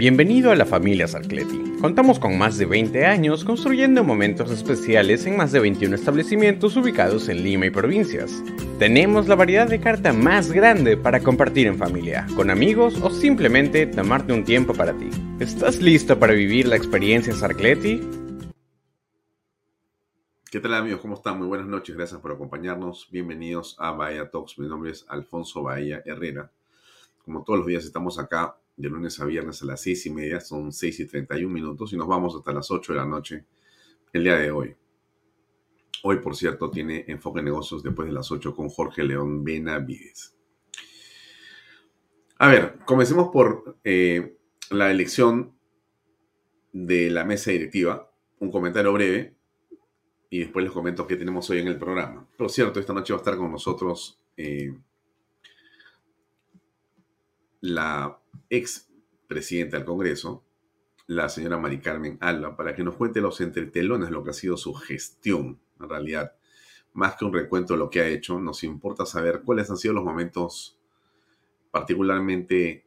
Bienvenido a la familia Sarcleti. Contamos con más de 20 años construyendo momentos especiales en más de 21 establecimientos ubicados en Lima y provincias. Tenemos la variedad de carta más grande para compartir en familia, con amigos o simplemente tomarte un tiempo para ti. ¿Estás listo para vivir la experiencia Sarcleti? ¿Qué tal amigos? ¿Cómo están? Muy buenas noches. Gracias por acompañarnos. Bienvenidos a Bahía Talks. Mi nombre es Alfonso Bahía Herrera. Como todos los días estamos acá de lunes a viernes a las seis y media, son seis y treinta y un minutos, y nos vamos hasta las ocho de la noche el día de hoy. Hoy, por cierto, tiene enfoque negocios después de las ocho con Jorge León Benavides. A ver, comencemos por eh, la elección de la mesa directiva. Un comentario breve y después les comento qué tenemos hoy en el programa. Por cierto, esta noche va a estar con nosotros eh, la ex presidenta del Congreso, la señora Mari Carmen Alba, para que nos cuente los entretelones, lo que ha sido su gestión, en realidad. Más que un recuento de lo que ha hecho, nos importa saber cuáles han sido los momentos particularmente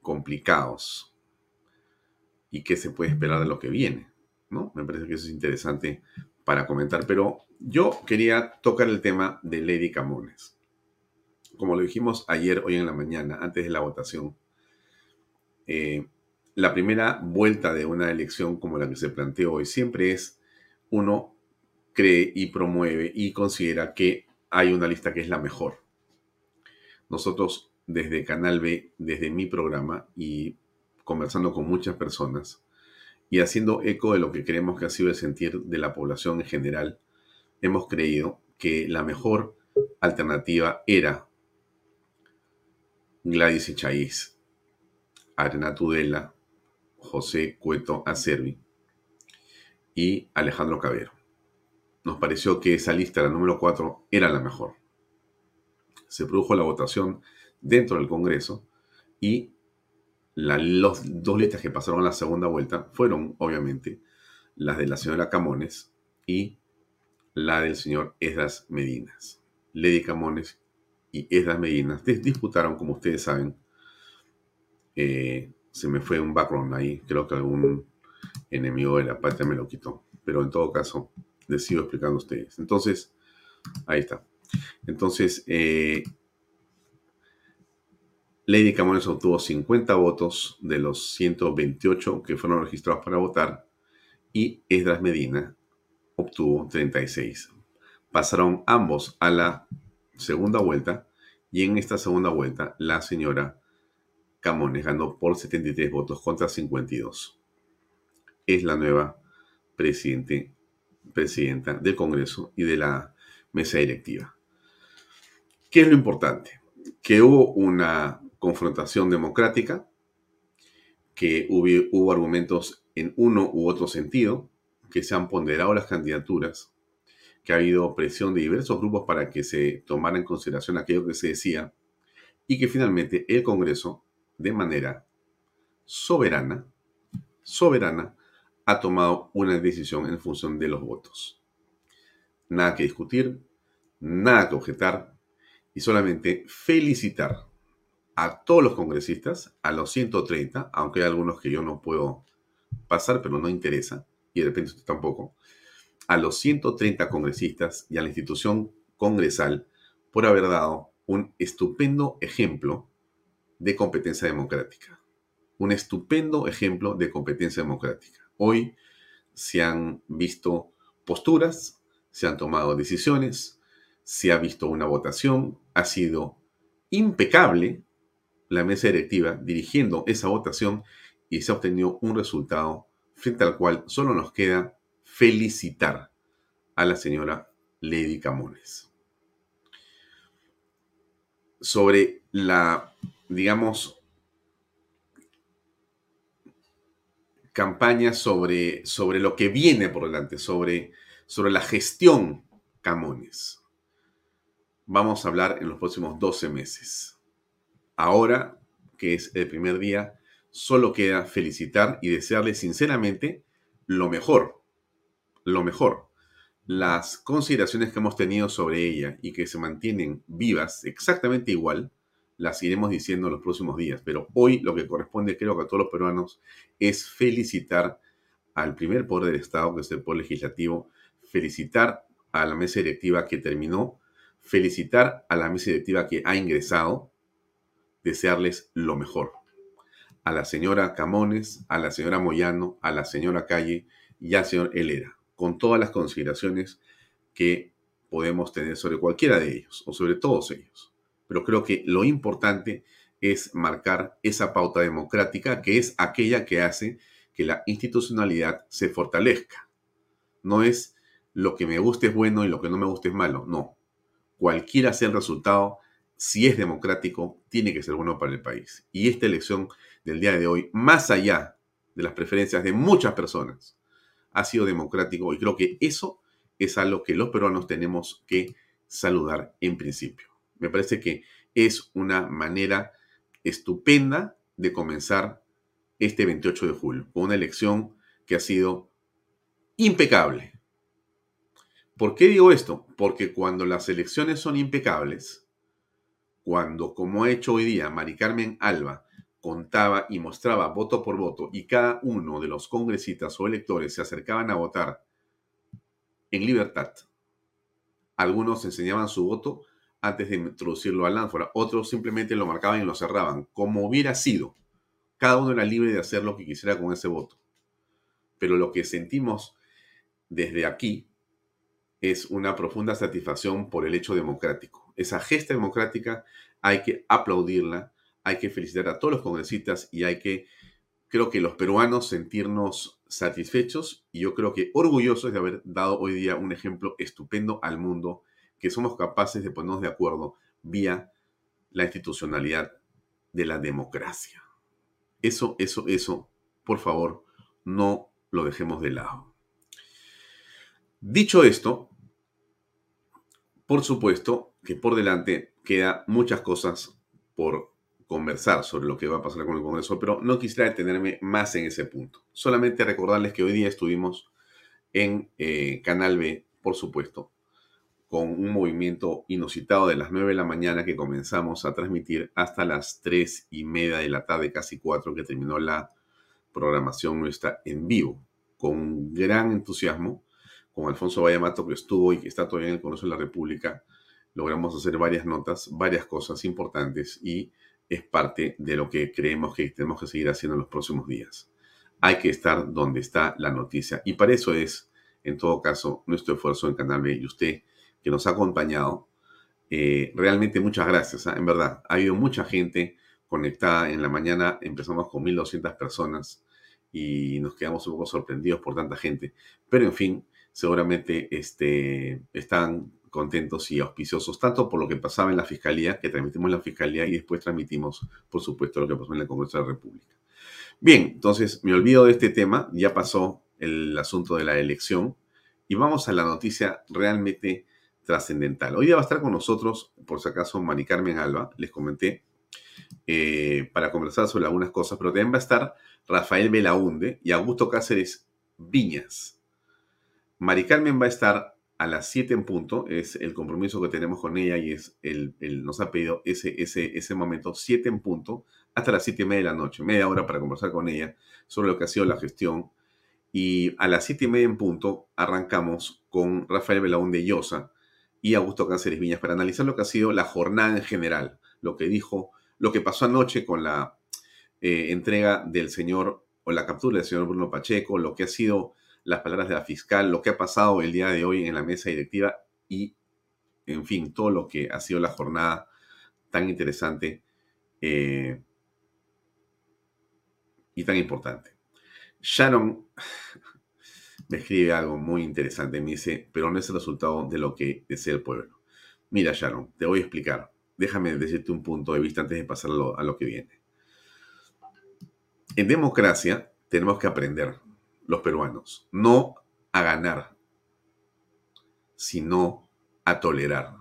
complicados y qué se puede esperar de lo que viene. ¿no? Me parece que eso es interesante para comentar. Pero yo quería tocar el tema de Lady Camones. Como lo dijimos ayer, hoy en la mañana, antes de la votación, eh, la primera vuelta de una elección como la que se planteó hoy siempre es uno cree y promueve y considera que hay una lista que es la mejor. Nosotros desde Canal B, desde mi programa y conversando con muchas personas y haciendo eco de lo que creemos que ha sido el sentir de la población en general, hemos creído que la mejor alternativa era Gladys Echaíz Arena Tudela, José Cueto Acervi y Alejandro Cabero. Nos pareció que esa lista, la número 4, era la mejor. Se produjo la votación dentro del Congreso y las dos listas que pasaron a la segunda vuelta fueron, obviamente, las de la señora Camones y la del señor Esdras Medinas. Lady Camones y Esdras Medinas disputaron, como ustedes saben, eh, se me fue un background ahí. Creo que algún enemigo de la patria me lo quitó. Pero en todo caso, les sigo explicando a ustedes. Entonces, ahí está. Entonces, eh, Lady Camones obtuvo 50 votos de los 128 que fueron registrados para votar y Esdras Medina obtuvo 36. Pasaron ambos a la segunda vuelta y en esta segunda vuelta la señora Camones ganó por 73 votos contra 52. Es la nueva presidenta del Congreso y de la mesa directiva. ¿Qué es lo importante? Que hubo una confrontación democrática, que hubo, hubo argumentos en uno u otro sentido, que se han ponderado las candidaturas, que ha habido presión de diversos grupos para que se tomara en consideración aquello que se decía y que finalmente el Congreso de manera soberana, soberana, ha tomado una decisión en función de los votos. Nada que discutir, nada que objetar y solamente felicitar a todos los congresistas, a los 130, aunque hay algunos que yo no puedo pasar, pero no interesa, y de repente usted tampoco, a los 130 congresistas y a la institución congresal por haber dado un estupendo ejemplo de competencia democrática. Un estupendo ejemplo de competencia democrática. Hoy se han visto posturas, se han tomado decisiones, se ha visto una votación, ha sido impecable la mesa directiva dirigiendo esa votación y se ha obtenido un resultado frente al cual solo nos queda felicitar a la señora Lady Camones. Sobre la, digamos, campaña sobre, sobre lo que viene por delante, sobre, sobre la gestión Camones. Vamos a hablar en los próximos 12 meses. Ahora, que es el primer día, solo queda felicitar y desearle sinceramente lo mejor, lo mejor. Las consideraciones que hemos tenido sobre ella y que se mantienen vivas exactamente igual, las iremos diciendo en los próximos días. Pero hoy lo que corresponde, creo que a todos los peruanos, es felicitar al primer poder del Estado, que es el poder legislativo, felicitar a la mesa directiva que terminó, felicitar a la mesa directiva que ha ingresado, desearles lo mejor. A la señora Camones, a la señora Moyano, a la señora Calle y al señor Helera, con todas las consideraciones que podemos tener sobre cualquiera de ellos o sobre todos ellos. Pero creo que lo importante es marcar esa pauta democrática que es aquella que hace que la institucionalidad se fortalezca. No es lo que me guste es bueno y lo que no me guste es malo, no. Cualquiera sea el resultado, si es democrático, tiene que ser bueno para el país. Y esta elección del día de hoy, más allá de las preferencias de muchas personas, ha sido democrático y creo que eso es algo que los peruanos tenemos que saludar en principio. Me parece que es una manera estupenda de comenzar este 28 de julio, con una elección que ha sido impecable. ¿Por qué digo esto? Porque cuando las elecciones son impecables, cuando, como ha hecho hoy día Mari Carmen Alba, contaba y mostraba voto por voto y cada uno de los congresistas o electores se acercaban a votar en libertad, algunos enseñaban su voto antes de introducirlo al ánfora, otros simplemente lo marcaban y lo cerraban, como hubiera sido. Cada uno era libre de hacer lo que quisiera con ese voto. Pero lo que sentimos desde aquí es una profunda satisfacción por el hecho democrático. Esa gesta democrática hay que aplaudirla, hay que felicitar a todos los congresistas y hay que, creo que los peruanos, sentirnos satisfechos y yo creo que orgullosos de haber dado hoy día un ejemplo estupendo al mundo, que somos capaces de ponernos de acuerdo vía la institucionalidad de la democracia. Eso, eso, eso, por favor, no lo dejemos de lado. Dicho esto, por supuesto que por delante queda muchas cosas por conversar sobre lo que va a pasar con el Congreso, pero no quisiera detenerme más en ese punto. Solamente recordarles que hoy día estuvimos en eh, Canal B, por supuesto, con un movimiento inusitado de las 9 de la mañana que comenzamos a transmitir hasta las 3 y media de la tarde, casi 4, que terminó la programación nuestra en vivo, con gran entusiasmo con Alfonso Vallamato, que estuvo y que está todavía en el Congreso de la República, logramos hacer varias notas, varias cosas importantes y es parte de lo que creemos que tenemos que seguir haciendo en los próximos días. Hay que estar donde está la noticia y para eso es, en todo caso, nuestro esfuerzo en Canal B y usted que nos ha acompañado. Eh, realmente muchas gracias, ¿ah? en verdad. Ha habido mucha gente conectada en la mañana, empezamos con 1.200 personas y nos quedamos un poco sorprendidos por tanta gente. Pero en fin, seguramente este, están contentos y auspiciosos, tanto por lo que pasaba en la Fiscalía, que transmitimos en la Fiscalía y después transmitimos, por supuesto, lo que pasó en el Congreso de la República. Bien, entonces me olvido de este tema, ya pasó el asunto de la elección y vamos a la noticia realmente trascendental. Hoy día va a estar con nosotros, por si acaso, Mari Carmen Alba, les comenté, eh, para conversar sobre algunas cosas, pero también va a estar Rafael Belaunde y Augusto Cáceres Viñas. Mari Carmen va a estar a las 7 en punto, es el compromiso que tenemos con ella y es el, nos ha pedido ese, ese, ese momento, 7 en punto, hasta las 7 y media de la noche, media hora para conversar con ella sobre lo que ha sido la gestión. Y a las 7 y media en punto arrancamos con Rafael Belaúnde Llosa y Augusto Cánceres Viñas para analizar lo que ha sido la jornada en general, lo que dijo, lo que pasó anoche con la eh, entrega del señor o la captura del señor Bruno Pacheco, lo que ha sido las palabras de la fiscal, lo que ha pasado el día de hoy en la mesa directiva y, en fin, todo lo que ha sido la jornada tan interesante eh, y tan importante. Sharon escribe algo muy interesante, me dice, pero no es el resultado de lo que desea el pueblo. Mira, Sharon, te voy a explicar. Déjame decirte un punto de vista antes de pasar a lo que viene. En democracia tenemos que aprender, los peruanos, no a ganar, sino a tolerar,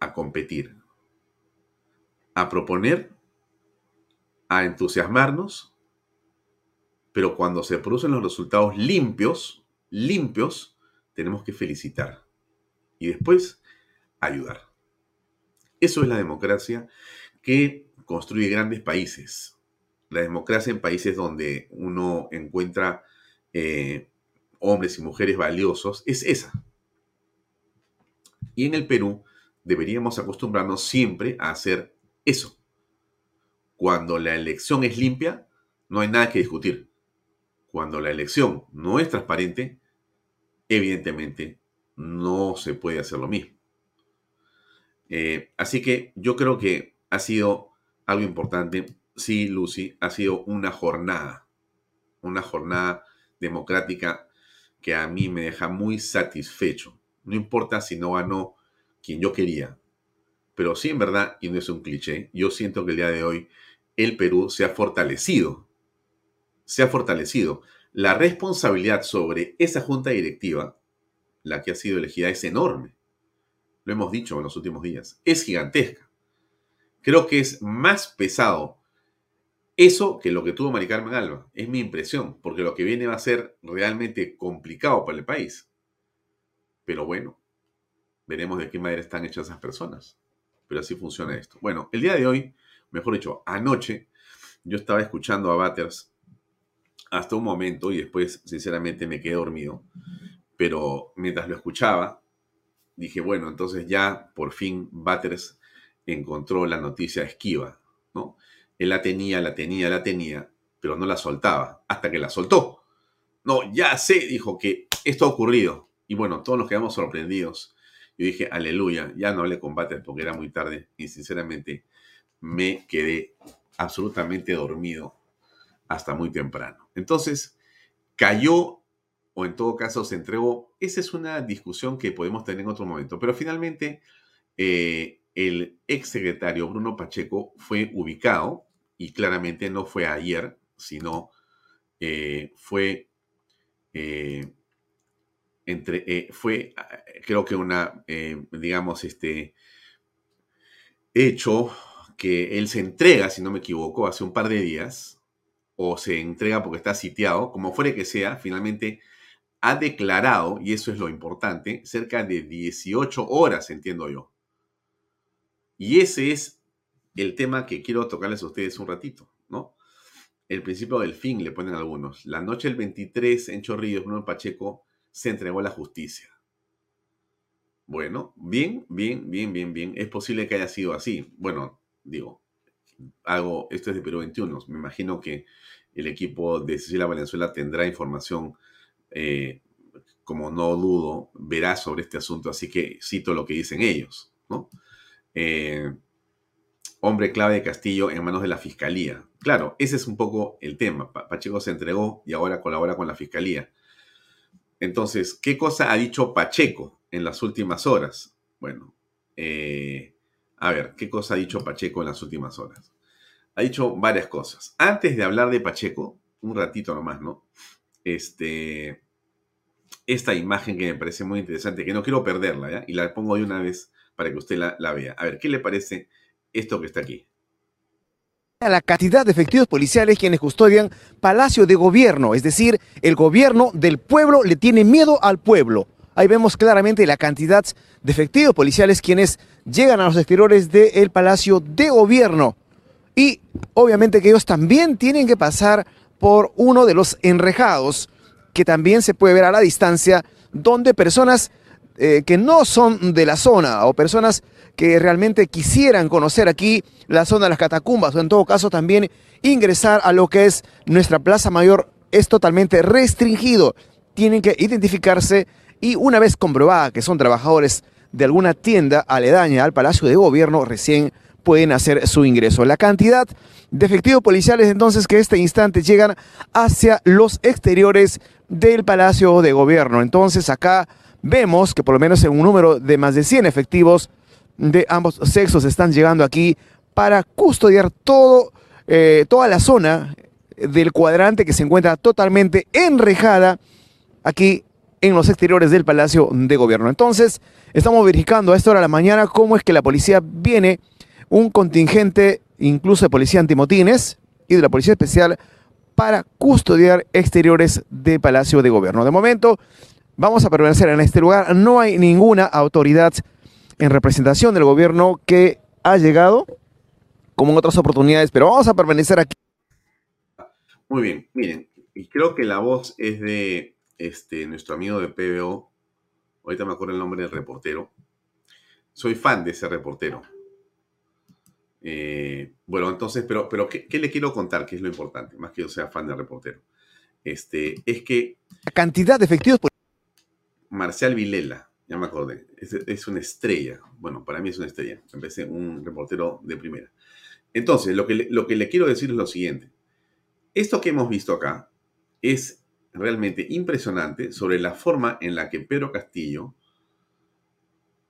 a competir, a proponer, a entusiasmarnos, pero cuando se producen los resultados limpios, limpios, tenemos que felicitar y después ayudar. Eso es la democracia que construye grandes países, la democracia en países donde uno encuentra eh, hombres y mujeres valiosos es esa. Y en el Perú deberíamos acostumbrarnos siempre a hacer eso. Cuando la elección es limpia, no hay nada que discutir. Cuando la elección no es transparente, evidentemente no se puede hacer lo mismo. Eh, así que yo creo que ha sido algo importante sí, Lucy, ha sido una jornada, una jornada democrática que a mí me deja muy satisfecho. No importa si no ganó quien yo quería, pero sí en verdad, y no es un cliché, yo siento que el día de hoy el Perú se ha fortalecido, se ha fortalecido. La responsabilidad sobre esa junta directiva, la que ha sido elegida, es enorme. Lo hemos dicho en los últimos días, es gigantesca. Creo que es más pesado eso que lo que tuvo Mari Carmen Alba, es mi impresión, porque lo que viene va a ser realmente complicado para el país. Pero bueno, veremos de qué manera están hechas esas personas. Pero así funciona esto. Bueno, el día de hoy, mejor dicho, anoche, yo estaba escuchando a Batters hasta un momento y después, sinceramente, me quedé dormido. Pero mientras lo escuchaba, dije, bueno, entonces ya por fin Batters encontró la noticia esquiva, ¿no? Él la tenía, la tenía, la tenía, pero no la soltaba, hasta que la soltó. No, ya sé, dijo que esto ha ocurrido. Y bueno, todos nos quedamos sorprendidos. Yo dije, aleluya, ya no hablé con porque era muy tarde y sinceramente me quedé absolutamente dormido hasta muy temprano. Entonces, cayó o en todo caso se entregó. Esa es una discusión que podemos tener en otro momento. Pero finalmente, eh, el exsecretario Bruno Pacheco fue ubicado y claramente no fue ayer, sino eh, fue eh, entre eh, fue creo que una digamos este hecho que él se entrega, si no me equivoco, hace un par de días, o se entrega porque está sitiado, como fuere que sea, finalmente ha declarado, y eso es lo importante, cerca de 18 horas, entiendo yo, y ese es el tema que quiero tocarles a ustedes un ratito, ¿no? El principio del fin, le ponen algunos. La noche del 23 en Chorrillos, Bruno Pacheco se entregó a la justicia. Bueno, bien, bien, bien, bien, bien. Es posible que haya sido así. Bueno, digo, algo, esto es de Perú 21. Me imagino que el equipo de Cecilia Valenzuela tendrá información, eh, como no dudo, verá sobre este asunto. Así que cito lo que dicen ellos, ¿no? Eh, hombre clave de Castillo en manos de la Fiscalía. Claro, ese es un poco el tema. Pacheco se entregó y ahora colabora con la Fiscalía. Entonces, ¿qué cosa ha dicho Pacheco en las últimas horas? Bueno, eh, a ver, ¿qué cosa ha dicho Pacheco en las últimas horas? Ha dicho varias cosas. Antes de hablar de Pacheco, un ratito nomás, ¿no? Este, esta imagen que me parece muy interesante, que no quiero perderla, ¿ya? Y la pongo de una vez para que usted la, vea. A ver, ¿qué le parece esto que está aquí? la cantidad de efectivos policiales quienes custodian Palacio de Gobierno, es decir, el gobierno del pueblo le tiene miedo al pueblo. Ahí vemos claramente la cantidad de efectivos policiales quienes llegan a los exteriores del Palacio de Gobierno. Y obviamente que ellos también tienen que pasar por uno de los enrejados que también se puede ver a la distancia, donde personas eh, que no son de la zona o personas que realmente quisieran conocer aquí la zona de las catacumbas o en todo caso también ingresar a lo que es nuestra Plaza Mayor es totalmente restringido. Tienen que identificarse y una vez comprobada que son trabajadores de alguna tienda aledaña al Palacio de Gobierno, recién pueden hacer su ingreso. La cantidad de efectivos policiales entonces que este instante llegan hacia los exteriores del Palacio de Gobierno. Entonces acá vemos que por lo menos en un número de más de 100 efectivos de ambos sexos están llegando aquí para custodiar todo, eh, toda la zona del cuadrante que se encuentra totalmente enrejada aquí en los exteriores del Palacio de Gobierno. Entonces, estamos verificando a esta hora de la mañana cómo es que la policía viene, un contingente incluso de policía antimotines y de la Policía Especial para custodiar exteriores del Palacio de Gobierno. De momento, vamos a permanecer en este lugar. No hay ninguna autoridad en representación del gobierno que ha llegado, como en otras oportunidades, pero vamos a permanecer aquí. Muy bien, miren, creo que la voz es de este, nuestro amigo de PBO, ahorita me acuerdo el nombre del reportero. Soy fan de ese reportero. Eh, bueno, entonces, pero, pero ¿qué, le quiero contar? ¿Qué es lo importante? Más que yo sea fan del reportero. Este, es que... La cantidad de efectivos... Marcial Vilela, ya me acordé, es, una estrella. Bueno, para mí es una estrella. Empecé un reportero de primera. Entonces, lo que, lo que le quiero decir es lo siguiente. Esto que hemos visto acá es realmente impresionante sobre la forma en la que Pedro Castillo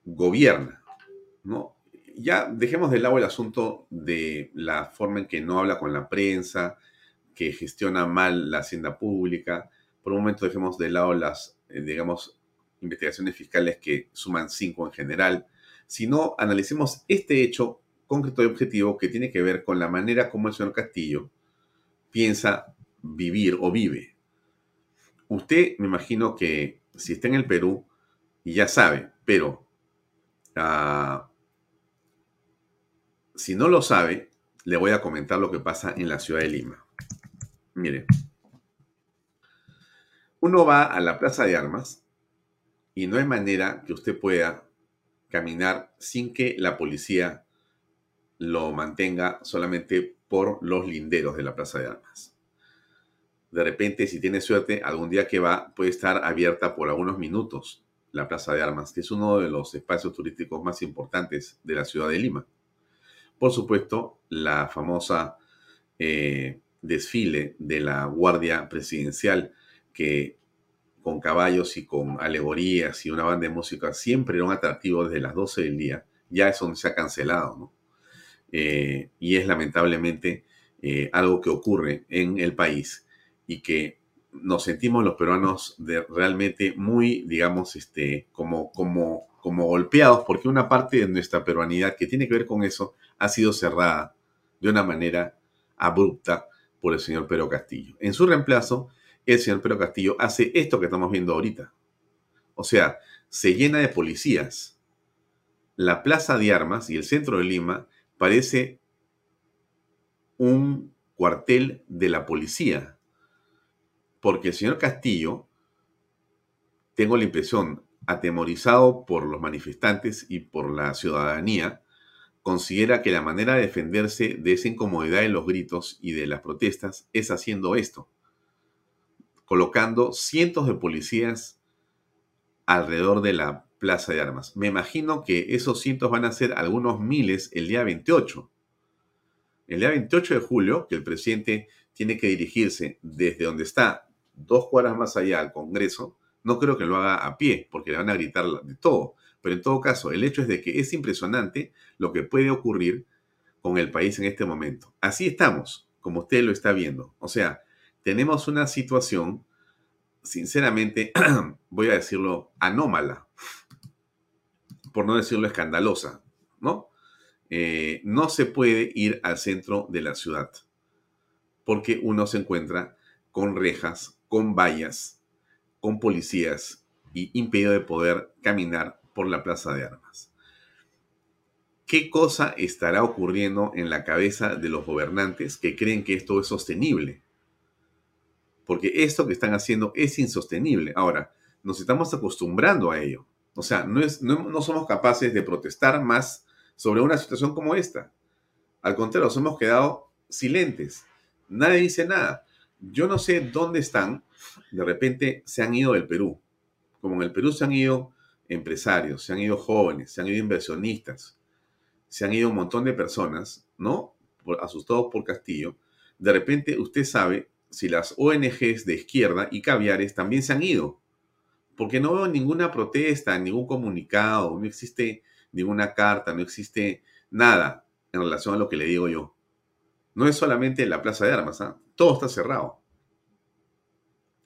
gobierna, ¿no? Ya dejemos de lado el asunto de la forma en que no habla con la prensa, que gestiona mal la hacienda pública. Por un momento dejemos de lado las, eh, digamos, investigaciones fiscales que suman cinco en general, sino analicemos este hecho concreto y objetivo que tiene que ver con la manera como el señor Castillo piensa vivir o vive. Usted me imagino que si está en el Perú, ya sabe, pero ah, si no lo sabe, le voy a comentar lo que pasa en la ciudad de Lima. Mire, uno va a la Plaza de Armas y no hay manera que usted pueda caminar sin que la policía lo mantenga solamente por los linderos de la Plaza de Armas. De repente, si tiene suerte, algún día que va, puede estar abierta por algunos minutos la Plaza de Armas, que es uno de los espacios turísticos más importantes de la ciudad de Lima. Por supuesto, la famosa eh, desfile de la Guardia Presidencial que con caballos y con alegorías y una banda de música, siempre era un atractivo desde las 12 del día. Ya eso se ha cancelado, ¿no? Eh, y es lamentablemente eh, algo que ocurre en el país y que nos sentimos los peruanos realmente muy, digamos, este, como, como, como golpeados, porque una parte de nuestra peruanidad que tiene que ver con eso ha sido cerrada de una manera abrupta por el señor Pedro Castillo. En su reemplazo, el señor Pedro Castillo hace esto que estamos viendo ahorita. O sea, se llena de policías. La plaza de armas y el centro de Lima parece un cuartel de la policía. Porque el señor Castillo, tengo la impresión, atemorizado por los manifestantes y por la ciudadanía, considera que la manera de defenderse de esa incomodidad de los gritos y de las protestas es haciendo esto colocando cientos de policías alrededor de la plaza de armas. Me imagino que esos cientos van a ser algunos miles el día 28. El día 28 de julio, que el presidente tiene que dirigirse desde donde está, dos cuadras más allá al Congreso, no creo que lo haga a pie, porque le van a gritar de todo. Pero en todo caso, el hecho es de que es impresionante lo que puede ocurrir con el país en este momento. Así estamos, como usted lo está viendo. O sea, tenemos una situación, sinceramente, voy a decirlo, anómala, por no decirlo escandalosa, ¿no? Eh, no se puede ir al centro de la ciudad porque uno se encuentra con rejas, con vallas, con policías y impedido de poder caminar por la plaza de armas. ¿Qué cosa estará ocurriendo en la cabeza de los gobernantes que creen que esto es sostenible? porque esto que están haciendo es insostenible. Ahora, nos estamos acostumbrando a ello. O sea, no, es, no, somos capaces de protestar más sobre una situación como esta. Al contrario, nos hemos quedado silentes. Nadie dice nada. Yo no sé dónde están. De repente se han ido del Perú. Como en el Perú se han ido empresarios, se han ido jóvenes, se han ido inversionistas, se han ido un montón de personas, ¿no? asustados por Castillo. De repente usted sabe si las ONGs de izquierda y caviares también se han ido. Porque no veo ninguna protesta, ningún comunicado, no existe ninguna carta, no existe nada en relación a lo que le digo yo. No es solamente la plaza de armas, ¿ah? Todo está cerrado.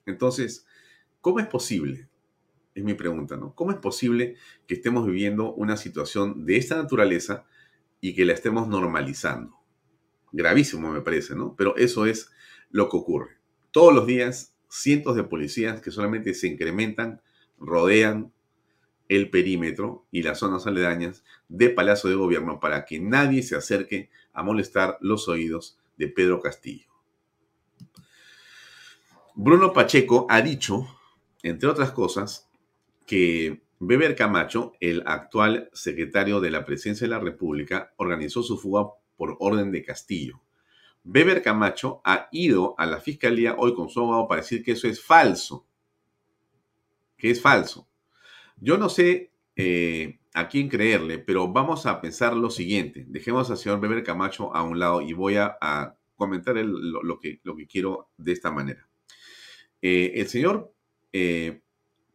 Entonces, ¿cómo es posible? Es mi pregunta, ¿no? ¿Cómo es posible que estemos viviendo una situación de esta naturaleza y que la estemos normalizando? Gravísimo me parece, ¿no? Pero eso es lo que ocurre. Todos los días, cientos de policías que solamente se incrementan, rodean el perímetro y las zonas aledañas de Palacio de Gobierno para que nadie se acerque a molestar los oídos de Pedro Castillo. Bruno Pacheco ha dicho, entre otras cosas, que Beber Camacho, el actual secretario de la Presidencia de la República, organizó su fuga por orden de Castillo. Beber Camacho ha ido a la fiscalía hoy con su abogado para decir que eso es falso. Que es falso. Yo no sé eh, a quién creerle, pero vamos a pensar lo siguiente. Dejemos al señor Beber Camacho a un lado y voy a, comentar lo, que, lo, que, quiero de esta manera. Eh, el señor eh,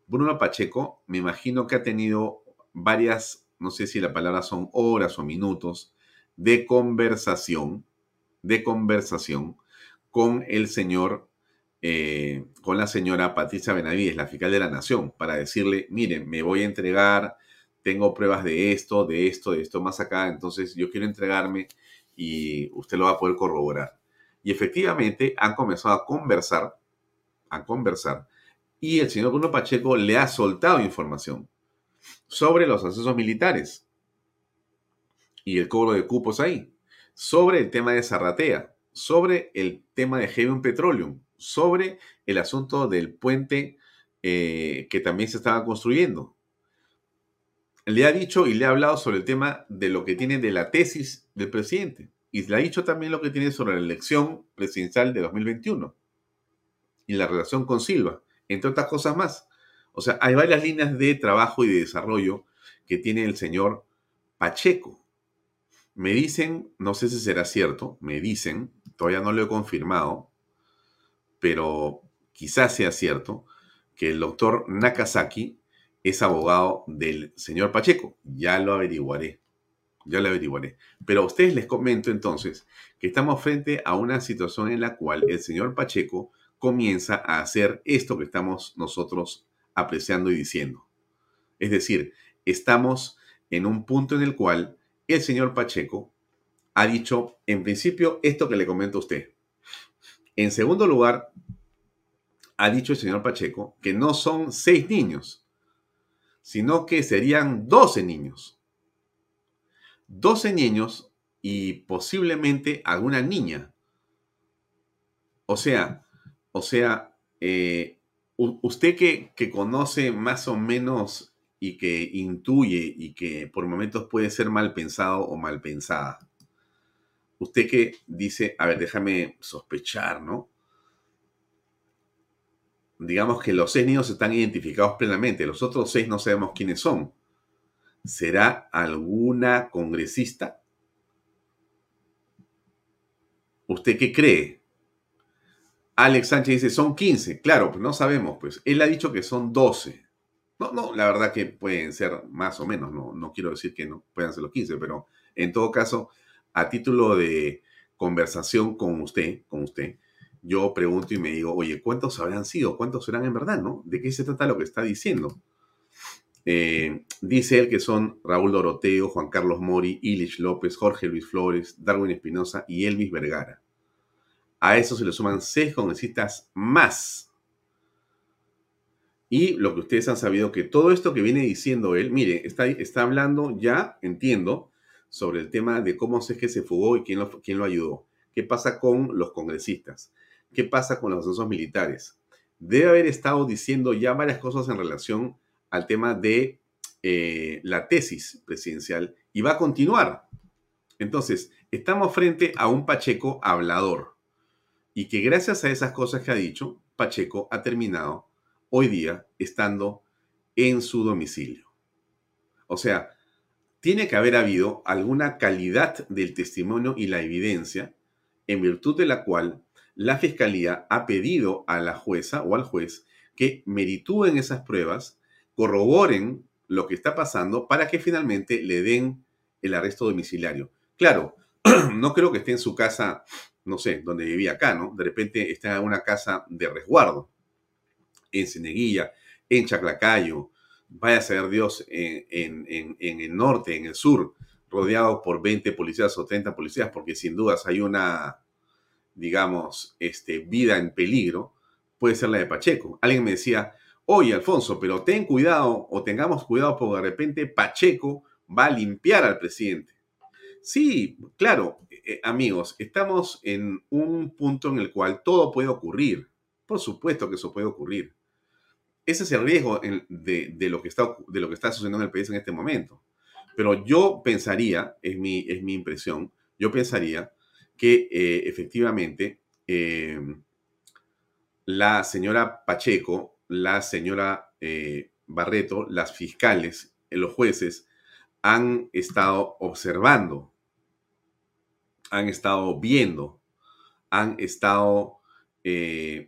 Bruno Pacheco, me imagino que ha tenido varias, no sé si la palabra son horas o minutos, de conversación, de conversación con el señor eh, con la señora Patricia Benavides, la fiscal de la Nación, para decirle, miren, me voy a entregar, tengo pruebas de esto, de esto, de esto más acá, entonces yo quiero entregarme y usted lo va a poder corroborar. Y efectivamente han comenzado a conversar, a conversar, y el señor Bruno Pacheco le ha soltado información sobre los accesos militares y el cobro de cupos ahí, sobre el tema de Zarratea, sobre el tema de Heaven Petroleum, sobre el asunto del puente eh, que también se estaba construyendo. Le ha dicho y le ha hablado sobre el tema de lo que tiene de la tesis del presidente. Y le ha dicho también lo que tiene sobre la elección presidencial de 2021 y la relación con Silva, entre otras cosas más. O sea, hay varias líneas de trabajo y de desarrollo que tiene el señor Pacheco. Me dicen, no sé si será cierto, me dicen, todavía no lo he confirmado, pero quizás sea cierto que el doctor Nakazaki es abogado del señor Pacheco. Ya lo averiguaré. Ya lo averiguaré. Pero a ustedes les comento entonces que estamos frente a una situación en la cual el señor Pacheco comienza a hacer esto que estamos nosotros apreciando y diciendo. Es decir, estamos en un punto en el cual el señor Pacheco ha dicho, en principio, esto que le comento a usted. En segundo lugar, ha dicho el señor Pacheco que no son seis niños, sino que serían doce niños. Doce niños y posiblemente alguna niña. O sea, o sea, eh, usted que, que, conoce más o menos y que intuye y que por momentos puede ser mal pensado o mal pensada, usted que dice, a ver, déjame sospechar, ¿no? Digamos que los seis niños están identificados plenamente, los otros seis no sabemos quiénes son. ¿Será alguna congresista? ¿Usted qué cree? Alex Sánchez dice, son 15. Claro, pues no sabemos, pues. Él ha dicho que son 12. No, no, la verdad que pueden ser más o menos. No, no quiero decir que no puedan ser los 15, pero en todo caso, a título de conversación con usted, con usted, yo pregunto y me digo, oye, ¿cuántos habrán sido? ¿Cuántos serán en verdad, no? ¿De qué se trata lo que está diciendo? Eh, dice él que son Raúl Doroteo, Juan Carlos Mori, Ilich López, Jorge Luis Flores, Darwin Espinosa y Elvis Vergara. A eso se le suman seis congresistas más. Y lo que ustedes han sabido, que todo esto que viene diciendo él, mire, está, está hablando ya, entiendo, sobre el tema de cómo es que se fugó y quién lo, quién lo ayudó. ¿Qué pasa con los congresistas? ¿Qué pasa con los ascensos militares? Debe haber estado diciendo ya varias cosas en relación al tema de eh, la tesis presidencial y va a continuar. Entonces, estamos frente a un Pacheco hablador y que gracias a esas cosas que ha dicho, Pacheco ha terminado hoy día estando en su domicilio. O sea, tiene que haber habido alguna calidad del testimonio y la evidencia en virtud de la cual la fiscalía ha pedido a la jueza o al juez que meritúen esas pruebas, corroboren lo que está pasando para que finalmente le den el arresto domiciliario. Claro, no creo que esté en su casa, no sé, donde vivía acá, ¿no? De repente está en una casa de resguardo, en Ceneguilla, en Chaclacayo, vaya a ser Dios en, el norte, en el sur, rodeado por 20 policías o 30 policías, porque sin dudas hay una, digamos, este, vida en peligro, puede ser la de Pacheco. Alguien me decía, oye Alfonso, pero ten cuidado o tengamos cuidado porque de repente Pacheco va a limpiar al presidente. Sí, claro, eh, amigos, estamos en un punto en el cual todo puede ocurrir. Por supuesto que eso puede ocurrir. Ese es el riesgo de, lo que está, sucediendo en el país en este momento. Pero yo pensaría, es mi, es mi impresión, yo pensaría que eh, efectivamente eh, la señora Pacheco, la señora Barreto, las fiscales, los jueces, han estado observando, han estado viendo, han estado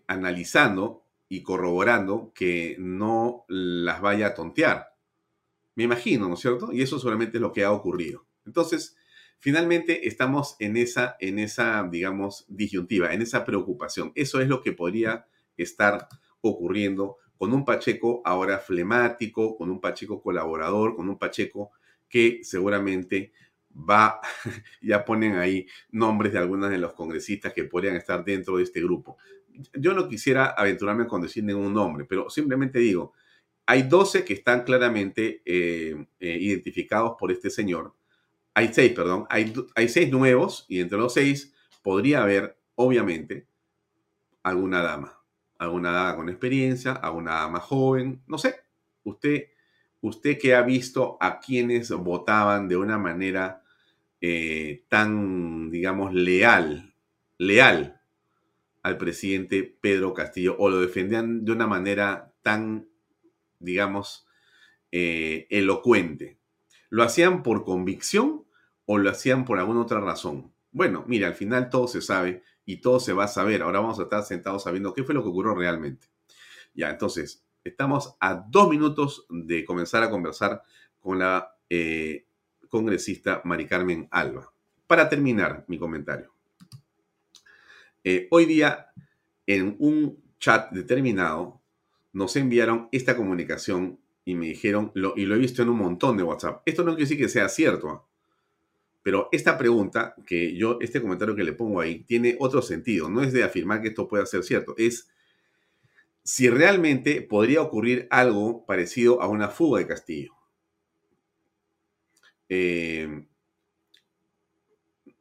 analizando y corroborando que no las vaya a tontear. Me imagino, ¿no es cierto? Y eso solamente es lo que ha ocurrido. Entonces, finalmente estamos en esa, en esa, digamos, disyuntiva, en esa preocupación. Eso es lo que podría estar ocurriendo con un Pacheco ahora flemático, con un Pacheco colaborador, con un Pacheco que seguramente va, ya ponen ahí nombres de algunos de los congresistas que podrían estar dentro de este grupo yo no quisiera aventurarme con decir ningún nombre, pero simplemente digo, hay 12 que están claramente eh, eh, identificados por este señor. Hay seis, perdón, hay, hay seis nuevos y entre los seis podría haber, obviamente, alguna dama, alguna dama con experiencia, alguna dama joven, no sé, usted, usted que ha visto a quienes votaban de una manera eh, tan, digamos, leal, leal al presidente Pedro Castillo o lo defendían de una manera tan, digamos, eh, elocuente. ¿Lo hacían por convicción o lo hacían por alguna otra razón? Bueno, mira, al final todo se sabe y todo se va a saber. Ahora vamos a estar sentados sabiendo qué fue lo que ocurrió realmente. Ya, entonces, estamos a dos minutos de comenzar a conversar con la eh, congresista Mari Carmen Alba. Para terminar mi comentario. Eh, hoy día, en un chat determinado, nos enviaron esta comunicación y me dijeron, y lo he visto en un montón de WhatsApp. Esto no quiere decir que sea cierto, ¿ah? pero esta pregunta, que yo, este comentario que le pongo ahí, tiene otro sentido. No es de afirmar que esto pueda ser cierto, es si realmente podría ocurrir algo parecido a una fuga de Castillo. Eh,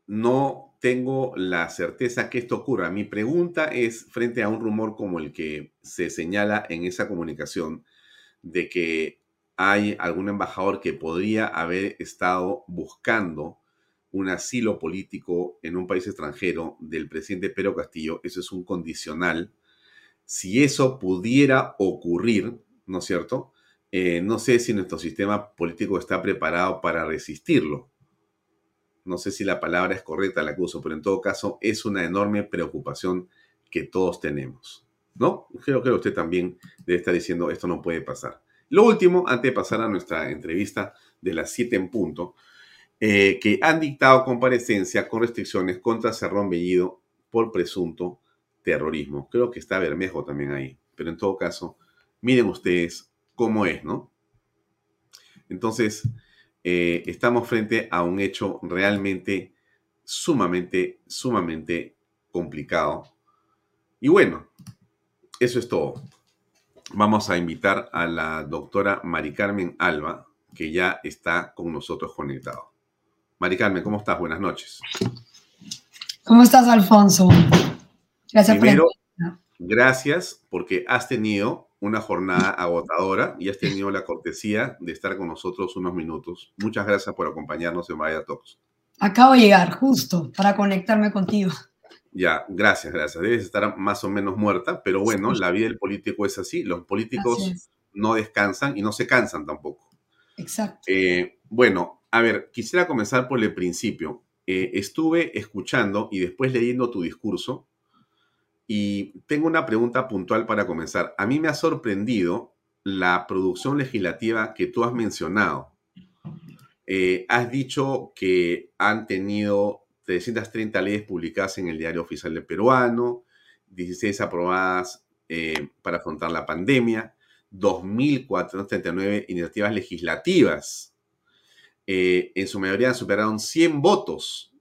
no tengo la certeza que esto ocurra. Mi pregunta es, frente a un rumor como el que se señala en esa comunicación, de que hay algún embajador que podría haber estado buscando un asilo político en un país extranjero del presidente Pedro Castillo, eso es un condicional. Si eso pudiera ocurrir, ¿no es cierto? Eh, no sé si nuestro sistema político está preparado para resistirlo no sé si la palabra es correcta la que uso, pero en todo caso es una enorme preocupación que todos tenemos. ¿No? Creo que usted también debe estar diciendo esto no puede pasar. Lo último, antes de pasar a nuestra entrevista de las 7 en punto, eh, que han dictado comparecencia con restricciones contra Cerrón Bellido por presunto terrorismo. Creo que está Bermejo también ahí, pero en todo caso, miren ustedes cómo es, ¿no? Entonces, eh, estamos frente a un hecho realmente sumamente, sumamente complicado. Y bueno, eso es todo. Vamos a invitar a la doctora Mari Carmen Alba, que ya está con nosotros conectado. Mari Carmen, ¿cómo estás? Buenas noches. ¿Cómo estás, Alfonso? Gracias Primero, Gracias porque has tenido una jornada agotadora y has tenido la cortesía de estar con nosotros unos minutos. Muchas gracias por acompañarnos en Vaya Talks. Acabo de llegar justo para conectarme contigo. Ya, gracias, gracias. Debes estar más o menos muerta, pero bueno, la vida del político es así. Los políticos no descansan y no se cansan tampoco. Exacto. Eh, bueno, a ver, quisiera comenzar por el principio. Eh, estuve escuchando y después leyendo tu discurso y tengo una pregunta puntual para comenzar. A mí me ha sorprendido la producción legislativa que tú has mencionado. Eh, has dicho que han tenido 330 leyes publicadas en el Diario Oficial del Peruano, 16 aprobadas eh, para afrontar la pandemia, 2.439 iniciativas legislativas. Eh, en su mayoría superaron 100 votos.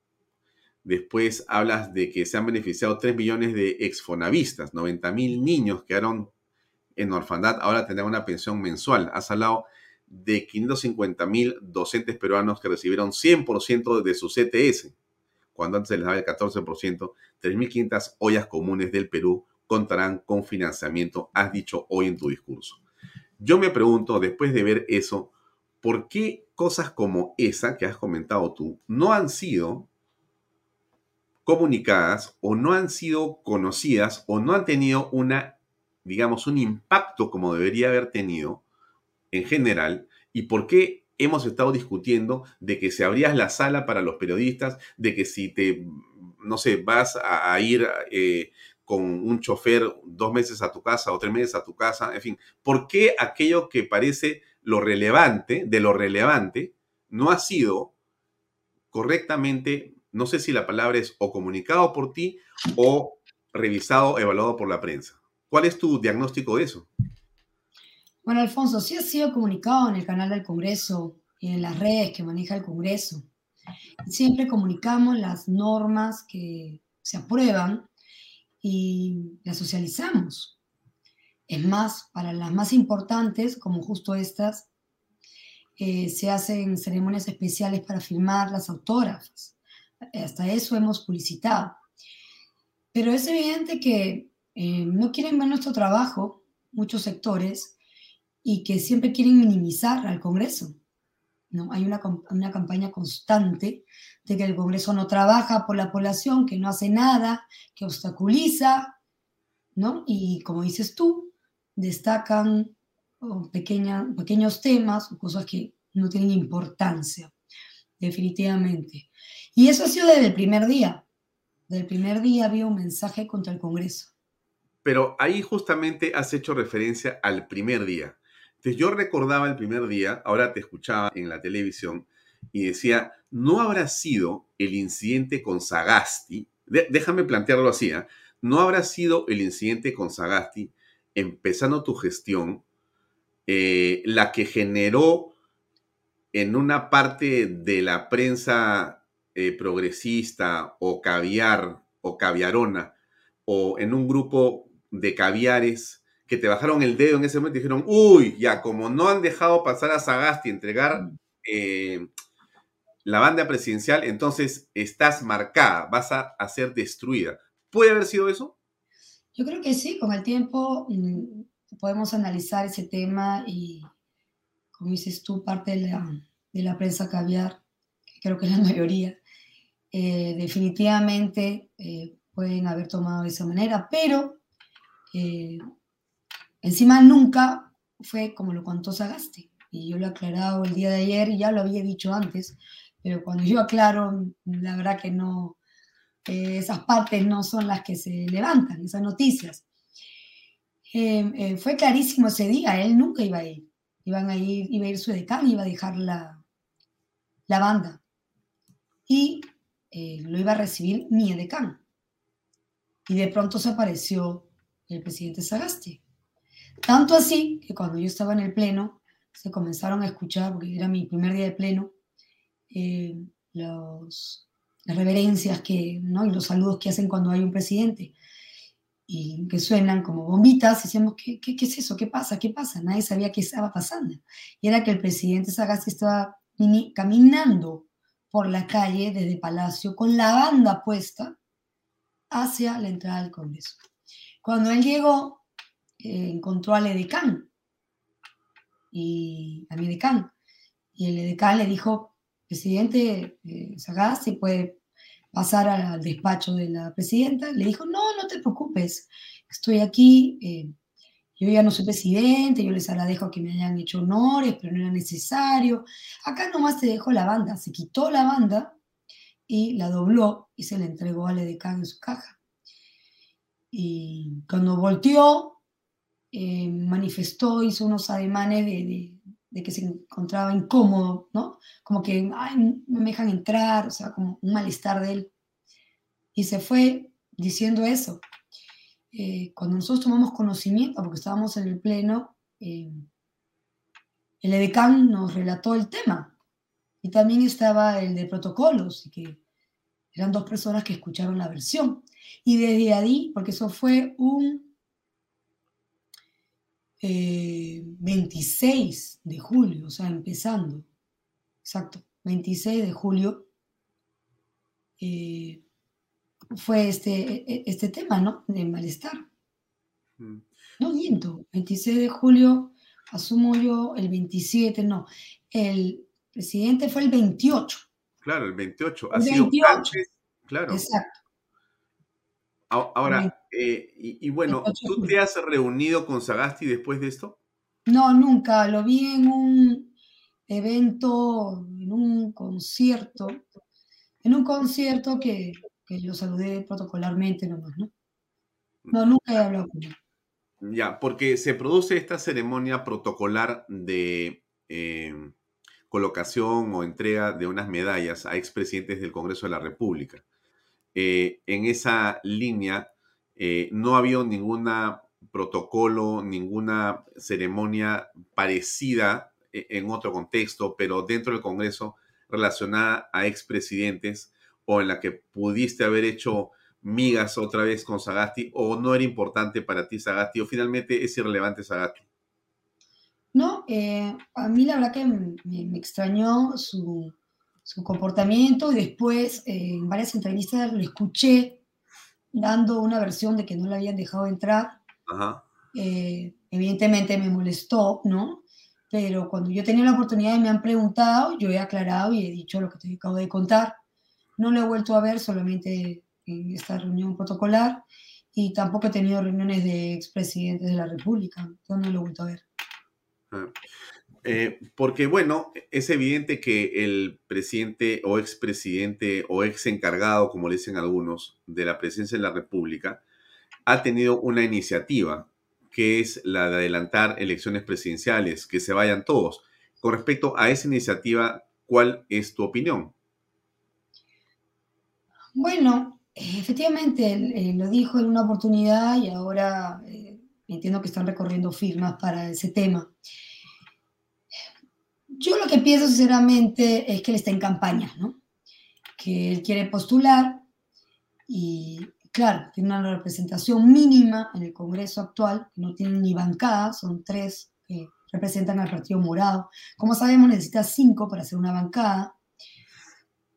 Después hablas de que se han beneficiado 3 millones de exfonavistas, 90 mil niños quedaron en orfandad, ahora tendrán una pensión mensual. Has hablado de 550 mil docentes peruanos que recibieron 100% de su CTS cuando antes se les daba el 14%, 3.500 ollas comunes del Perú contarán con financiamiento, has dicho hoy en tu discurso. Yo me pregunto, después de ver eso, ¿por qué cosas como esa que has comentado tú no han sido comunicadas o no han sido conocidas o no han tenido una, digamos, un impacto como debería haber tenido en general? ¿Y por qué hemos estado discutiendo de que si abrías la sala para los periodistas, de que si te, no sé, vas a, ir eh, con un chofer dos meses a tu casa o tres meses a tu casa, en fin, ¿por qué aquello que parece lo relevante, de lo relevante, no ha sido correctamente, no sé si la palabra es o comunicado por ti o revisado, evaluado por la prensa? ¿Cuál es tu diagnóstico de eso? Bueno, Alfonso, sí ha sido comunicado en el canal del Congreso y en las redes que maneja el Congreso. Siempre comunicamos las normas que se aprueban y las socializamos. Es más, para las más importantes, como justo estas, eh, se hacen ceremonias especiales para firmar las autógrafas. Hasta eso hemos publicitado. Pero es evidente que eh, no quieren ver nuestro trabajo, muchos sectores, y que siempre quieren minimizar al Congreso. ¿no? Hay una, una campaña constante de que el Congreso no trabaja por la población, que no hace nada, que obstaculiza, ¿no? Y como dices tú, destacan oh, pequeños temas o cosas que no tienen importancia, definitivamente. Y eso ha sido desde el primer día. Desde el primer día había un mensaje contra el Congreso. Pero ahí justamente has hecho referencia al primer día. Entonces yo recordaba el primer día, ahora te escuchaba en la televisión y decía, no habrá sido el incidente con Sagasti, déjame plantearlo así, ¿ah? no habrá sido el incidente con Sagasti, empezando tu gestión, eh, la que generó en una parte de la prensa eh, progresista o caviar o caviarona o en un grupo de caviares que te bajaron el dedo en ese momento y dijeron, uy, ya, como no han dejado pasar a Sagasti entregar mm. eh, la banda presidencial, entonces estás marcada, vas a, ser destruida. ¿Puede haber sido eso? Yo creo que sí, con el tiempo mm, podemos analizar ese tema y, como dices tú, parte de la, de la prensa caviar, que creo que es la mayoría, eh, definitivamente eh, pueden haber tomado de esa manera, pero Encima nunca fue como lo contó Sagasti. Y yo lo he aclarado el día de ayer y ya lo había dicho antes, pero cuando yo aclaro, la verdad que no, esas partes no son las que se levantan, esas noticias. Eh, eh, fue clarísimo ese día, él nunca iba a ir. Iban a ir, iba a ir su decán, iba a dejar la, la banda. Y eh, lo iba a recibir mi edecán. Y de pronto se apareció el presidente Sagasti. Tanto así que cuando yo estaba en el pleno, se comenzaron a escuchar, porque era mi primer día de pleno, eh, las reverencias que, ¿no? y los saludos que hacen cuando hay un presidente y que suenan como bombitas, decíamos, ¿qué, qué, qué es eso? ¿Qué pasa? ¿Qué pasa? Nadie sabía qué estaba pasando. Y era que el presidente Sagasti estaba caminando por la calle desde Palacio con la banda puesta hacia la entrada del Congreso. Cuando él llegó, eh, encontró al edecán y a mi decán. Y el edecán le dijo, presidente eh, Sagasti puede pasar al despacho de la presidenta. Le dijo, no, no te preocupes, estoy aquí, eh, yo ya no soy presidente, yo les agradezco que me hayan hecho honores, pero no era necesario. Acá nomás te dejo la banda. Se quitó la banda y la dobló y se la entregó al edecán en su caja. Y cuando volteó, eh, manifestó, hizo unos ademanes de, de, que se encontraba incómodo, ¿no? Como que, ay, no me dejan entrar, o sea, como un malestar de él. Y se fue diciendo eso. Eh, cuando nosotros tomamos conocimiento, porque estábamos en el pleno, eh, el edecán nos relató el tema. Y también estaba el de protocolos, y que eran dos personas que escucharon la versión. Y desde ahí, porque eso fue un 26 eh, de julio, o sea, empezando, exacto, 26 de julio, eh, fue este, e, este tema, ¿no? De malestar. Mm. No miento, 26 de julio, asumo yo el 27, no, el presidente fue el 28. Claro, el 28, ha sido antes, claro. Exacto. Ahora, eh, y, bueno, ¿tú te has reunido con Sagasti después de esto? No, nunca. Lo vi en un evento, en un concierto, en un concierto que, que yo saludé protocolarmente nomás, ¿no? No, nunca he hablado con él. Ya, porque se produce esta ceremonia protocolar de eh, colocación o entrega de unas medallas a expresidentes del Congreso de la República. Eh, en esa línea eh, no había ningún protocolo, ninguna ceremonia parecida eh, en otro contexto, pero dentro del Congreso relacionada a expresidentes o en la que pudiste haber hecho migas otra vez con Sagasti o no era importante para ti Sagasti o finalmente es irrelevante Sagasti? No, a mí la verdad que me extrañó su, su comportamiento y después eh, en varias entrevistas le escuché dando una versión de que no le habían dejado entrar. Eh, evidentemente me molestó, ¿no? Pero cuando yo tenía la oportunidad y me han preguntado, yo he aclarado y he dicho lo que te acabo de contar. No lo he vuelto a ver solamente en esta reunión protocolar y tampoco he tenido reuniones de expresidentes de la República. Yo no lo he vuelto a ver. Eh, porque, bueno, es evidente que el presidente o expresidente o ex encargado, como le dicen algunos, de la presidencia de la República, ha tenido una iniciativa que es la de adelantar elecciones presidenciales, que se vayan todos. Con respecto a esa iniciativa, ¿cuál es tu opinión? Bueno, efectivamente, eh, lo dijo en una oportunidad y ahora eh, entiendo que están recorriendo firmas para ese tema. Yo lo que pienso sinceramente es que él está en campaña, ¿no? Que él quiere postular y, claro, tiene una representación mínima en el Congreso actual, no tiene ni bancada, son tres que representan al Partido Morado. Como sabemos, necesita cinco para hacer una bancada.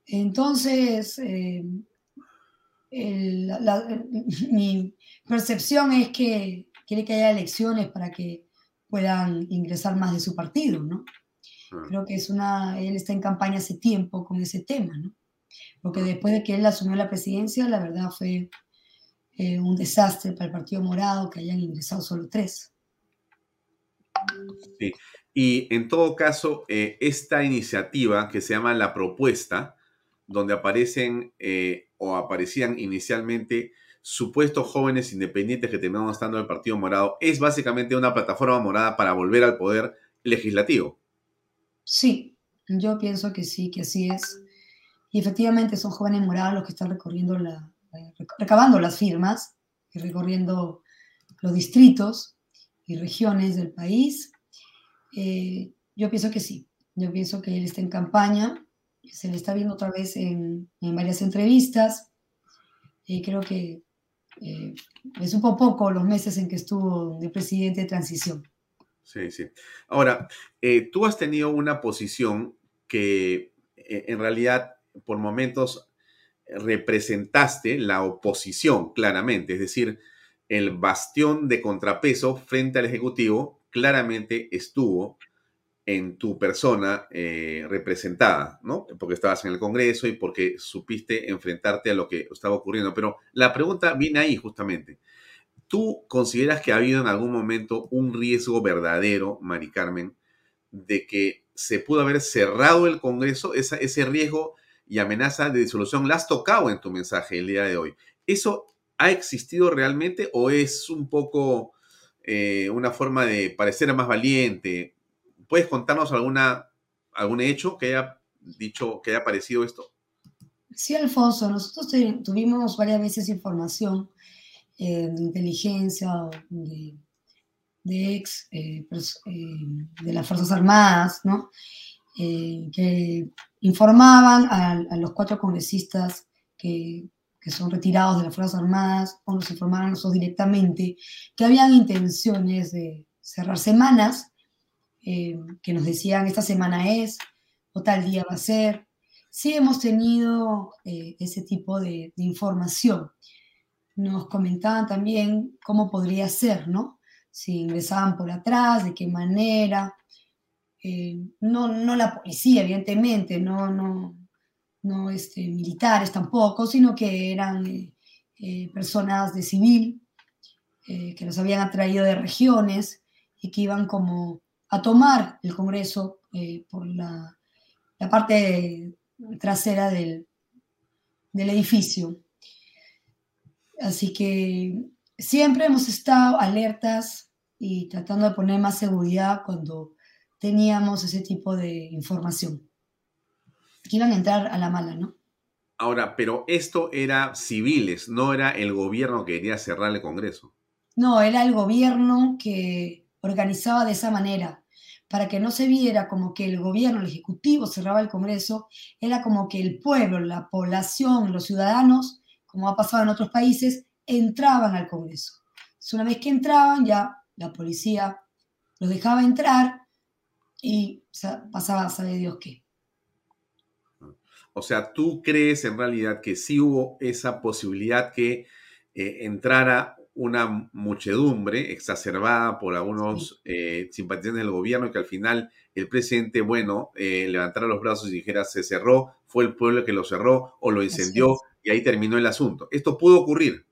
Entonces, eh, mi percepción es que quiere que haya elecciones para que puedan ingresar más de su partido, ¿no? Creo que es una, él está en campaña hace tiempo con ese tema, ¿no? Porque después de que él asumió la presidencia, la verdad fue eh, un desastre para el Partido Morado que hayan ingresado solo tres. Sí. Y en todo caso, eh, esta iniciativa que se llama La Propuesta, donde aparecen eh, o aparecían inicialmente supuestos jóvenes independientes que terminaron estando en el Partido Morado, es básicamente una plataforma morada para volver al poder legislativo. Sí, yo pienso que sí, que así es. Y efectivamente son jóvenes morados los que están recorriendo la, recabando las firmas y recorriendo los distritos y regiones del país. Eh, yo pienso que sí, yo pienso que él está en campaña, se le está viendo otra vez en, varias entrevistas. y creo que eh, es un poco los meses en que estuvo de presidente de transición. Sí, sí. Ahora, eh, tú has tenido una posición que eh, en realidad por momentos representaste la oposición claramente, es decir, el bastión de contrapeso frente al Ejecutivo claramente estuvo en tu persona eh, representada, ¿no? Porque estabas en el Congreso y porque supiste enfrentarte a lo que estaba ocurriendo. Pero la pregunta viene ahí justamente. ¿Tú consideras que ha habido en algún momento un riesgo verdadero, Mari Carmen, de que se pudo haber cerrado el Congreso? ese riesgo y amenaza de disolución la has tocado en tu mensaje el día de hoy. ¿Eso ha existido realmente o es un poco eh, una forma de parecer más valiente? ¿Puedes contarnos alguna, algún hecho que haya dicho, que haya parecido esto? Sí, Alfonso, nosotros tuvimos varias veces información eh, de inteligencia, de, de ex, eh, eh, de las Fuerzas Armadas, ¿no? que informaban a, los cuatro congresistas que, que, son retirados de las Fuerzas Armadas, o nos informaron nosotros directamente, que habían intenciones de cerrar semanas eh, que nos decían esta semana es o tal día va a ser. Sí hemos tenido eh, ese tipo de, información. Nos comentaban también cómo podría ser, ¿no? Si ingresaban por atrás, de qué manera. Eh, no, no la policía, evidentemente, no, no, no este, militares tampoco, sino que eran personas de civil que nos habían atraído de regiones y que iban como a tomar el Congreso eh, por la, parte trasera del, edificio. Así que siempre hemos estado alertas y tratando de poner más seguridad cuando teníamos ese tipo de información. Que iban a entrar a la mala, ¿no? Ahora, pero esto era civiles, no era el gobierno que quería cerrar el Congreso. No, era el gobierno que organizaba de esa manera, para que no se viera como que el gobierno, el Ejecutivo cerraba el Congreso, era como que el pueblo, la población, los ciudadanos, como ha pasado en otros países, entraban al Congreso. una vez que entraban, ya la policía los dejaba entrar y pasaba, sabe Dios qué. O sea, ¿tú crees en realidad que sí hubo esa posibilidad que eh, entrara una muchedumbre exacerbada por algunos eh, simpatizantes del gobierno y que al final el presidente, bueno, eh, levantara los brazos y dijera se cerró, fue el pueblo que lo cerró o lo incendió y ahí terminó el asunto. Esto pudo ocurrir.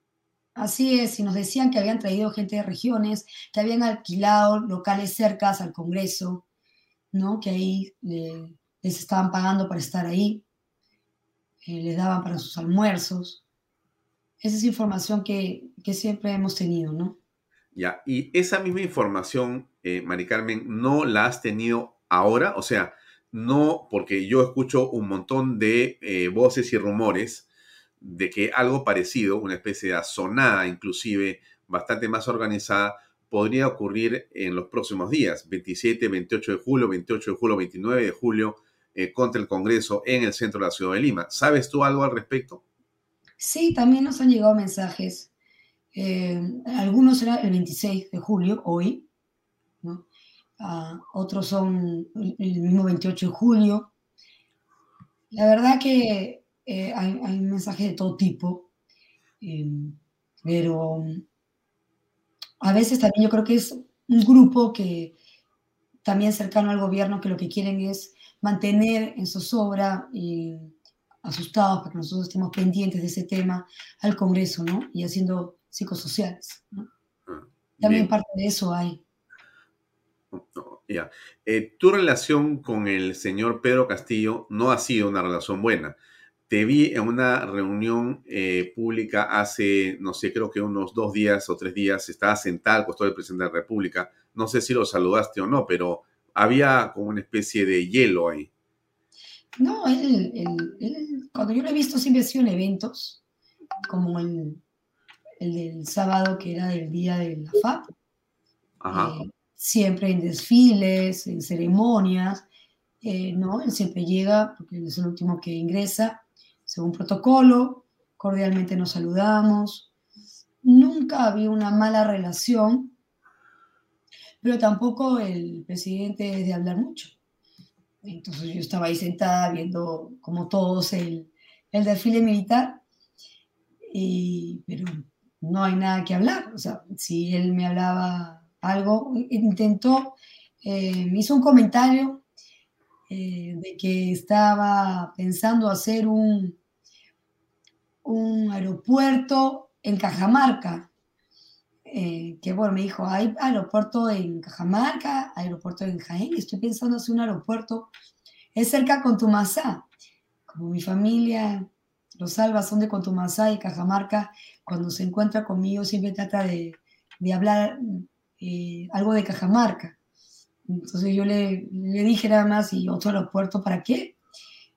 Así es, y nos decían que habían traído gente de regiones, que habían alquilado locales cercas al Congreso, ¿no? Que ahí les estaban pagando para estar ahí, eh, les daban para sus almuerzos esa es información que, siempre hemos tenido, ¿no? Ya, y esa misma información, eh, Mari Carmen, ¿no la has tenido ahora? O sea, no, porque yo escucho un montón de eh, voces y rumores de que algo parecido, una especie de azonada inclusive, bastante más organizada, podría ocurrir en los próximos días, 27, 28 de julio, 28 de julio, 29 de julio, eh, contra el Congreso en el centro de la ciudad de Lima. ¿Sabes tú algo al respecto? Sí, también nos han llegado mensajes. Eh, algunos eran el 26 de julio, hoy, ah, otros son el mismo 28 de julio. La verdad que eh, hay, hay, mensajes de todo tipo, em, pero a veces también yo creo que es un grupo que también cercano al gobierno que lo que quieren es mantener en zozobra y asustados porque nosotros estemos pendientes de ese tema al Congreso, ¿no? Y haciendo psicosociales, ¿no? Ah, También parte de eso hay. ya. Eh, tu relación con el señor Pedro Castillo no ha sido una relación buena. Te vi en una reunión eh, pública hace, no sé, creo que unos dos días o tres días. Estaba sentado al costado del presidente de la República. No sé si lo saludaste o no, pero había como una especie de hielo ahí. No, él, cuando yo lo he visto siempre ha sido en eventos, como el, el del sábado que era el día de la FAP. Eh, siempre en desfiles, en ceremonias, eh, ¿no? Él siempre llega, porque él es el último que ingresa, según protocolo, cordialmente nos saludamos. Nunca había una mala relación, pero tampoco el presidente es de hablar mucho. Entonces yo estaba ahí sentada viendo como todos el, el desfile militar, y, pero no hay nada que hablar. O sea, si él me hablaba algo, intentó, eh, me hizo un comentario eh, de que estaba pensando hacer un, un aeropuerto en Cajamarca. Eh, que bueno, me dijo, hay aeropuerto en Cajamarca, aeropuerto en Jaén, estoy pensando hacer un aeropuerto, es cerca de Contumazá. Como mi familia, los albas son de Contumazá y Cajamarca, cuando se encuentra conmigo siempre trata de, de hablar eh, algo de Cajamarca. Entonces yo le, le, dije nada más, ¿y otro aeropuerto para qué?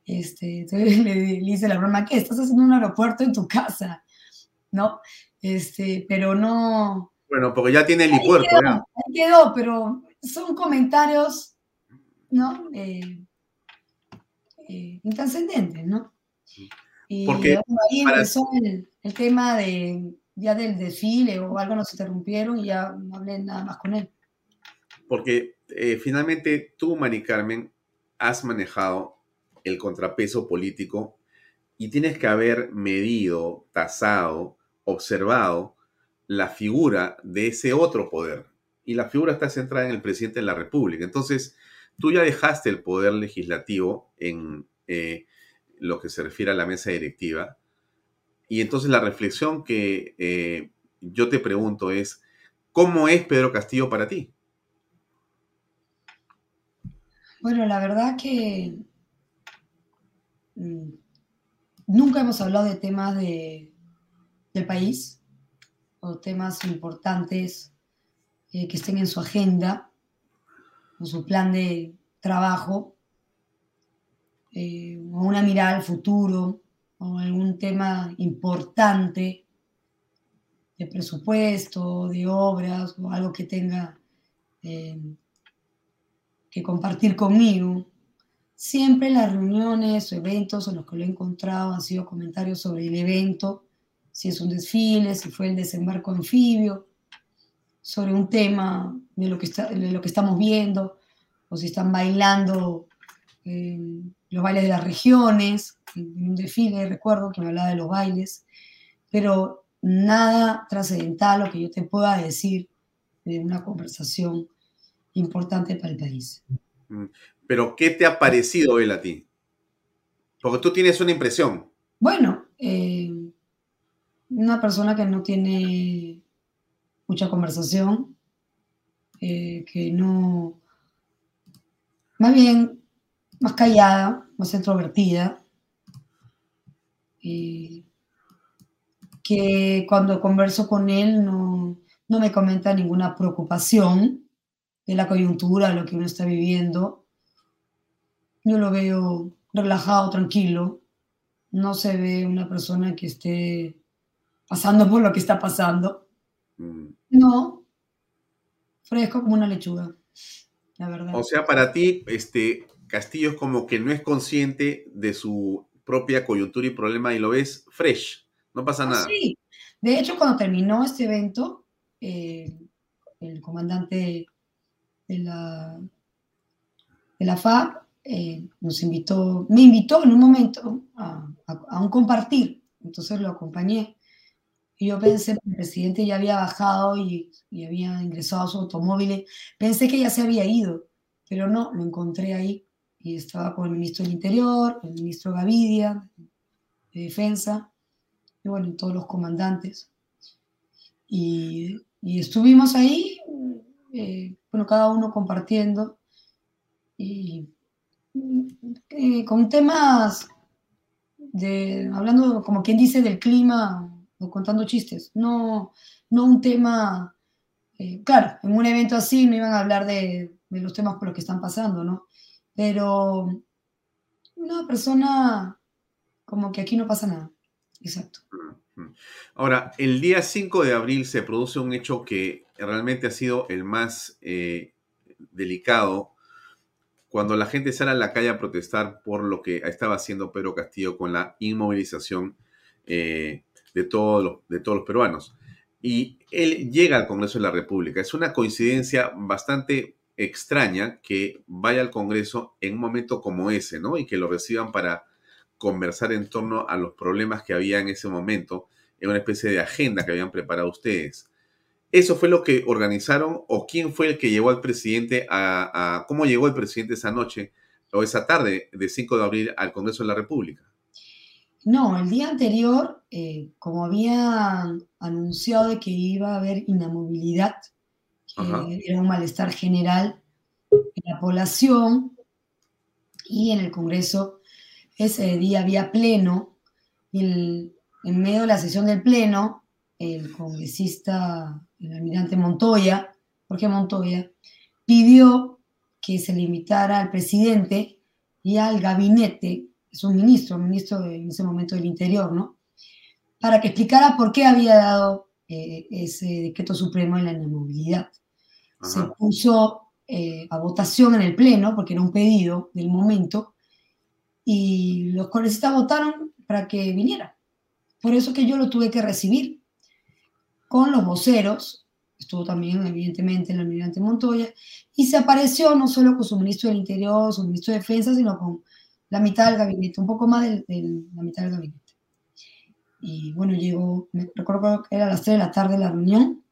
Este, entonces le, hice la broma, ¿qué? Estás haciendo un aeropuerto en tu casa, ¿no? Este, pero no... Bueno, porque ya tiene el helipuerto. Ahí quedó, ahí quedó, pero son comentarios, ¿no? Eh, eh, intrascendentes, ¿no? Y porque ahí empezó el, el, tema de, ya del desfile o algo nos interrumpieron y ya no hablé nada más con él. Porque eh, finalmente tú, Mari Carmen, has manejado el contrapeso político y tienes que haber medido, tasado, observado la figura de ese otro poder. Y la figura está centrada en el presidente de la República. Entonces, tú ya dejaste el poder legislativo en eh, lo que se refiere a la mesa directiva. Y entonces la reflexión que eh, yo te pregunto es, ¿cómo es Pedro Castillo para ti? Bueno, la verdad que nunca hemos hablado de temas de, del país o temas importantes eh, que estén en su agenda o su plan de trabajo eh, o una mirada al futuro o algún tema importante de presupuesto, de obras o algo que tenga eh, que compartir conmigo. Siempre las reuniones o eventos en los que lo he encontrado han sido comentarios sobre el evento, si es un desfile, si fue el desembarco anfibio, sobre un tema de lo que, está, de lo que estamos viendo, o si están bailando eh, los bailes de las regiones, en un desfile recuerdo que me hablaba de los bailes, pero nada trascendental lo que yo te pueda decir de una conversación importante para el país. Pero, ¿qué te ha parecido él a ti? Porque tú tienes una impresión. Bueno, eh, una persona que no tiene mucha conversación, eh, que no, más bien más callada, más introvertida, eh, que cuando converso con él no, no me comenta ninguna preocupación de la coyuntura, lo que uno está viviendo. Yo lo veo relajado, tranquilo. No se ve una persona que esté pasando por lo que está pasando. Mm. No, fresco como una lechuga, la verdad. O sea, para ti, este Castillo es como que no es consciente de su propia coyuntura y problema y lo ves fresh, no pasa Ah, nada. sí, de hecho, cuando terminó este evento, eh, el comandante de la, de la FAB eh, nos invitó, me invitó en un momento a, a- a un compartir, entonces lo acompañé. Y yo pensé, el presidente ya había bajado y, y había ingresado a su automóvil, pensé que ya se había ido, pero no, lo encontré ahí y estaba con el ministro del Interior, el ministro Gavidia, de Defensa, y bueno, todos los comandantes. Y, y estuvimos ahí, eh, bueno, cada uno compartiendo y eh, con temas de, hablando como quien dice del clima o contando chistes, no, no un tema, eh, claro, en un evento así no iban a hablar de, de los temas por los que están pasando, ¿no? Pero una persona como que aquí no pasa nada, exacto. Ahora, el día 5 de abril se produce un hecho que realmente ha sido el más eh, delicado cuando la gente sale a la calle a protestar por lo que estaba haciendo Pedro Castillo con la inmovilización eh, de, de todos los peruanos. Y él llega al Congreso de la República. Es una coincidencia bastante extraña que vaya al Congreso en un momento como ese, ¿no? Y que lo reciban para conversar en torno a los problemas que había en ese momento en una especie de agenda que habían preparado ustedes. ¿Eso fue lo que organizaron o quién fue el que llevó al presidente a, cómo llegó el presidente esa noche o esa tarde de 5 de abril al Congreso de la República? No, el día anterior, eh, como había anunciado de que iba a haber inamovilidad, que era un malestar general en la población y en el Congreso, ese día había pleno y en medio de la sesión del pleno, el congresista el almirante Montoya, Jorge Montoya, pidió que se le invitara al presidente y al gabinete, es un ministro, ministro en ese momento del Interior, ¿no? Para que explicara por qué había dado eh, ese decreto supremo en la inamovilidad. Se puso eh, a votación en el Pleno, porque era un pedido del momento, y los congresistas votaron para que viniera. Por eso que yo lo tuve que recibir con los voceros, estuvo también evidentemente el almirante Montoya, y se apareció no solo con su ministro del Interior, su ministro de Defensa, sino con la mitad del gabinete, un poco más de la mitad del gabinete. Y bueno, llegó, me recuerdo que era a las 3 de la tarde la reunión,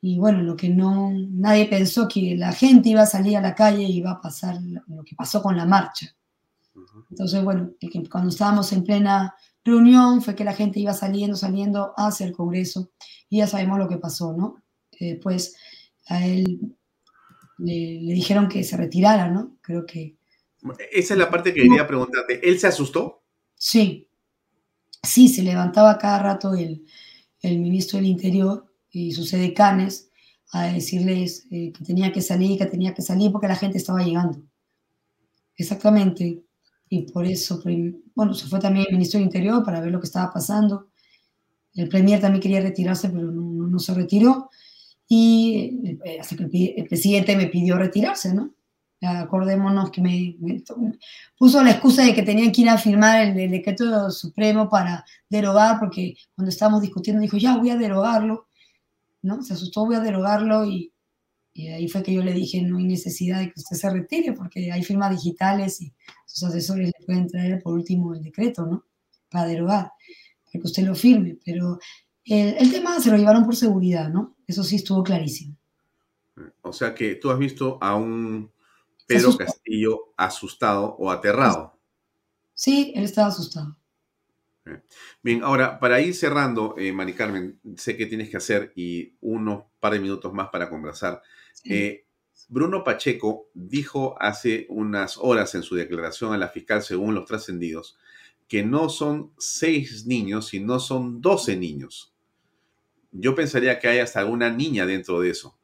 y bueno, lo que no, nadie pensó que la gente iba a salir a la calle y iba a pasar lo que pasó con la marcha. Entonces, bueno, cuando estábamos en plena reunión fue que la gente iba saliendo, saliendo hacia el Congreso y ya sabemos lo que pasó, ¿no? Después a él le, dijeron que se retirara, ¿no? Creo que... Esa es la parte que quería preguntarte. ¿Él se asustó? Sí, sí, se levantaba cada rato el, el ministro del Interior y sus edecanes a decirles eh, que tenía que salir, que tenía que salir porque la gente estaba llegando. Exactamente y por eso, bueno, se fue también el ministro del Interior para ver lo que estaba pasando. El Premier también quería retirarse, pero no, no, se retiró. Y eh, hasta que el, presidente me pidió retirarse, ¿no? Acordémonos que me, puso la excusa de que tenían que ir a firmar el, el, decreto supremo para derogar, porque cuando estábamos discutiendo dijo, ya voy a derogarlo, ¿no? Se asustó, voy a derogarlo y, y ahí fue que yo le dije, no hay necesidad de que usted se retire porque hay firmas digitales y sus asesores le pueden traer por último el decreto, ¿no? Para derogar, para que usted lo firme. Pero el, el tema se lo llevaron por seguridad, ¿no? Eso sí estuvo clarísimo. O sea que tú has visto a un Pedro Castillo asustado o aterrado. Sí, él estaba asustado. Bien, ahora, para ir cerrando, eh, Mari Carmen, sé que tienes que hacer y unos par de minutos más para conversar. Eh, Bruno Pacheco dijo hace unas horas en su declaración a la fiscal, según los trascendidos, que no son seis niños, sino son doce niños. Yo pensaría que hay hasta alguna niña dentro de eso.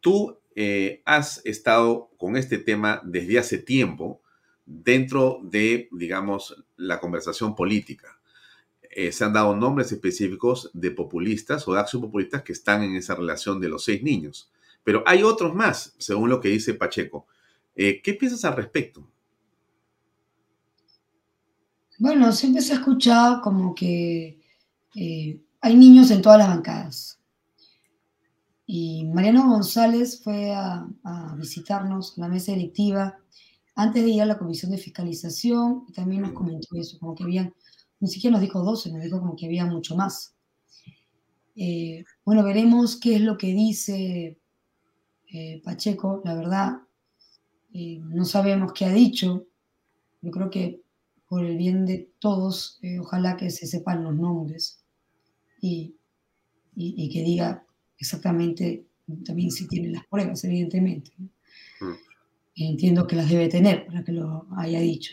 Tú eh, has estado con este tema desde hace tiempo dentro de, digamos, la conversación política. Eh, se han dado nombres específicos de populistas o de acción populistas que están en esa relación de los seis niños. Pero hay otros más, según lo que dice Pacheco. Eh, ¿Qué piensas al respecto? Bueno, siempre se ha escuchado como que eh, hay niños en todas las bancadas. Y Mariano González fue a, visitarnos a la mesa directiva antes de ir a la comisión de fiscalización y también nos comentó eso, como que habían, ni siquiera nos dijo 12, nos dijo como que había mucho más. Eh, bueno, veremos qué es lo que dice eh, Pacheco, la verdad, eh, no sabemos qué ha dicho. Yo creo que por el bien de todos, eh, ojalá que se sepan los nombres y, que diga exactamente también si tiene las pruebas, evidentemente. Mm. Entiendo que las debe tener para que lo haya dicho.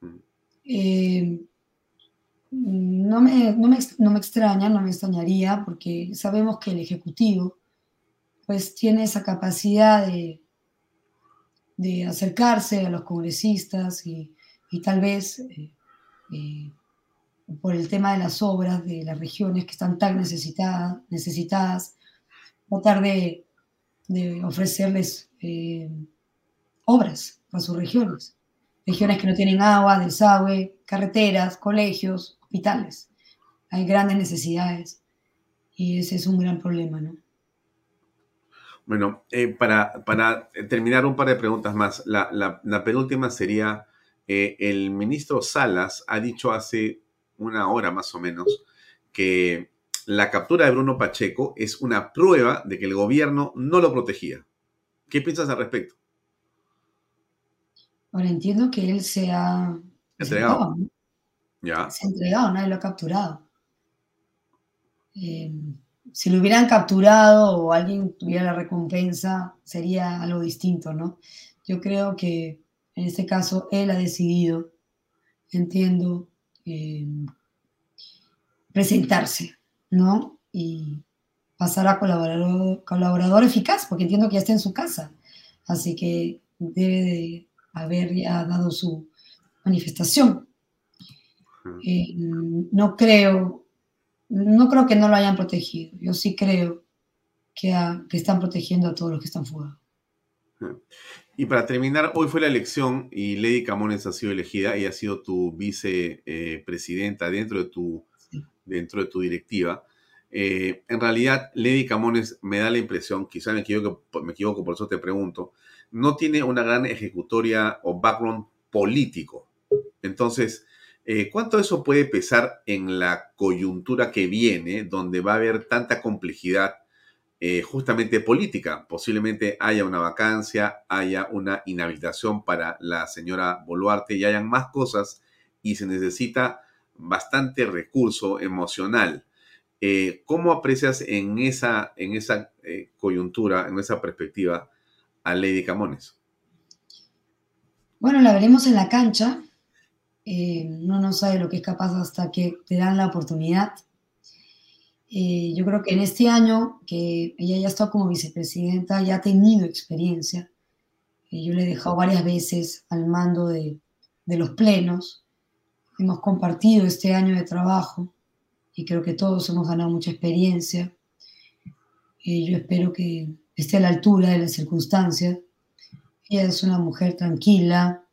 Mm. no, me, no, me, no me extraña, no me extrañaría, porque sabemos que el Ejecutivo pues tiene esa capacidad de, de acercarse a los congresistas y, tal vez eh, eh, por el tema de las obras de las regiones que están tan necesitadas, necesitadas tratar de, ofrecerles eh, obras para sus regiones. Regiones que no tienen agua, desagüe, carreteras, colegios, hospitales. Hay grandes necesidades y ese es un gran problema, ¿no? Bueno, eh, para, para, terminar un par de preguntas más. La, penúltima sería, eh, el ministro Salas ha dicho hace una hora más o menos que la captura de Bruno Pacheco es una prueba de que el gobierno no lo protegía. ¿Qué piensas al respecto? Ahora entiendo que él se ha entregado. Ya. Se ha entregado, nadie lo ha capturado. Eh, si lo hubieran capturado o alguien tuviera la recompensa, sería algo distinto, ¿no? Yo creo que en este caso él ha decidido, entiendo, eh, presentarse, ¿no? Y pasar a colaborador, colaborador eficaz, porque entiendo que ya está en su casa. Así que debe de haber ya dado su manifestación. Eh, no creo, no creo que no lo hayan protegido. Yo sí creo que, que están protegiendo a todos los que están fuera. Y para terminar, hoy fue la elección y Lady Camones ha sido elegida y ha sido tu vicepresidenta dentro de tu, dentro de tu directiva. Eh, en realidad, Lady Camones me da la impresión, quizá me equivoco, me equivoco, por eso te pregunto, no tiene una gran ejecutoria o background político. Entonces, eh, ¿Cuánto eso puede pesar en la coyuntura que viene, donde va a haber tanta complejidad eh, justamente política? Posiblemente haya una vacancia, haya una inhabilitación para la señora Boluarte y hayan más cosas y se necesita bastante recurso emocional. Eh, ¿Cómo aprecias en esa, en esa coyuntura, en esa perspectiva, a Lady Camones? Bueno, la veremos en la cancha eh, uno no sabe lo que es capaz hasta que te dan la oportunidad. Eh, yo creo que en este año que ella ya está como vicepresidenta, ya ha tenido experiencia. Eh, yo le he dejado varias veces al mando de, de los plenos. Hemos compartido este año de trabajo y creo que todos hemos ganado mucha experiencia. yo espero que esté a la altura de las circunstancias. Ella es una mujer tranquila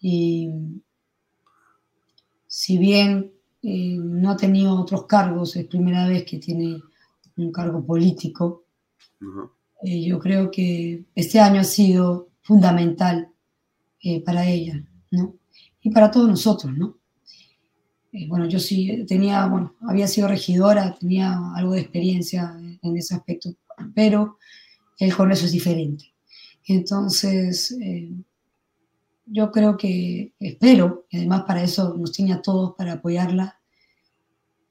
y si bien eh, no ha tenido otros cargos, es primera vez que tiene un cargo político, eh, yo creo que este año ha sido fundamental eh, para ella, ¿no? Y para todos nosotros, ¿no? bueno, yo sí tenía, bueno, había sido regidora, tenía algo de experiencia en ese aspecto, pero el Congreso es diferente. Entonces, yo creo que, espero, y además para eso nos tiene a todos para apoyarla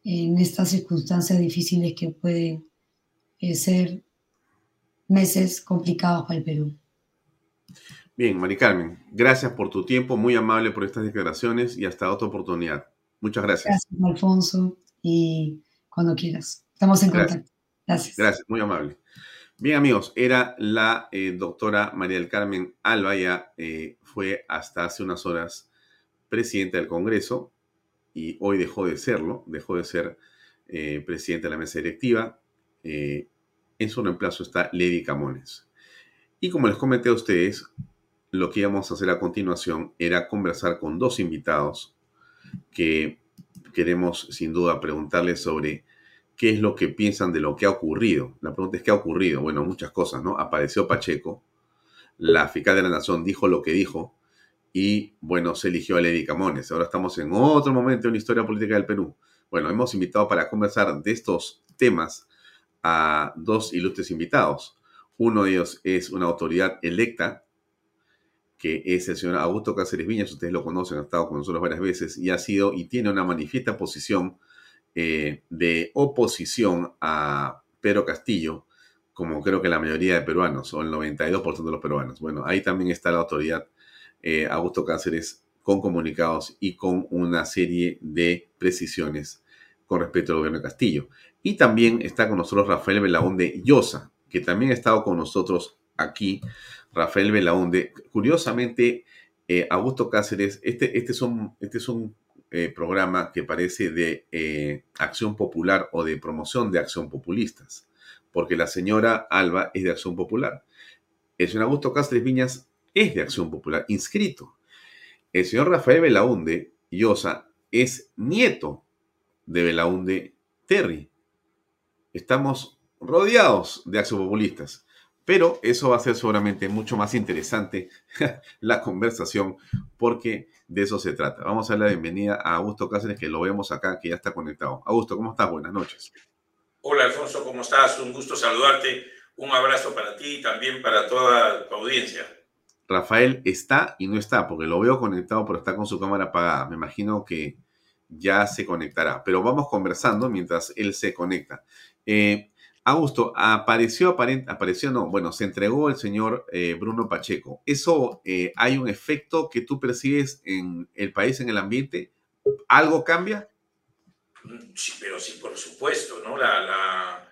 en estas circunstancias difíciles que pueden eh, ser meses complicados para el Perú. Bien, Mari Carmen, gracias por tu tiempo, muy amable por estas declaraciones y hasta otra oportunidad. Muchas gracias. Gracias, Alfonso, y cuando quieras. Estamos en contacto. Gracias. Gracias, muy amable. Bien, amigos, era la eh, doctora María del Carmen Alba, ya eh, fue hasta hace unas horas presidenta del Congreso y hoy dejó de serlo, dejó de ser eh, presidenta de la mesa directiva. en su reemplazo está Lady Camones. Y como les comenté a ustedes, lo que íbamos a hacer a continuación era conversar con dos invitados que queremos sin duda preguntarles sobre qué es lo que piensan de lo que ha ocurrido. La pregunta es qué ha ocurrido. Bueno, muchas cosas, ¿no? Apareció Pacheco, la fiscal de la Nación dijo lo que dijo y, bueno, se eligió a Lady Camones. Ahora estamos en otro momento en la historia política del Perú. Bueno, hemos invitado para conversar de estos temas a dos ilustres invitados. Uno de ellos es una autoridad electa, que es el señor Augusto Cáceres Viñas, ustedes lo conocen, ha estado con nosotros varias veces y ha sido y tiene una manifiesta posición eh, de oposición a Pedro Castillo, como creo que la mayoría de peruanos, o el 92% de los peruanos. Bueno, ahí también está la autoridad eh, Augusto Cáceres con comunicados y con una serie de precisiones con respecto al gobierno de Castillo. Y también está con nosotros Rafael Belaunde Llosa, que también ha estado con nosotros aquí. Rafael Belaunde, curiosamente, eh, Augusto Cáceres, este, este, son, este es un eh, programa que parece de eh, acción popular o de promoción de acción populistas, porque la señora Alba es de acción popular. El señor Augusto Cáceres Viñas es de acción popular, inscrito. El señor Rafael Belaunde Llosa es nieto de Belaunde Terry. Estamos rodeados de acción populistas. Pero eso va a ser seguramente mucho más interesante la conversación porque de eso se trata. Vamos a dar la bienvenida a Augusto Cáceres, que lo vemos acá, que ya está conectado. Augusto, ¿cómo estás? Buenas noches. Hola Alfonso, ¿cómo estás? Un gusto saludarte. Un abrazo para ti y también para toda tu audiencia. Rafael está y no está, porque lo veo conectado, pero está con su cámara apagada. Me imagino que ya se conectará. Pero vamos conversando mientras él se conecta. Eh, Augusto, apareció, apareció, no, bueno, se entregó el señor eh, Bruno Pacheco. ¿Eso eh, hay un efecto que tú percibes en el país, en el ambiente? ¿Algo cambia? Sí, pero sí, por supuesto, ¿no? La,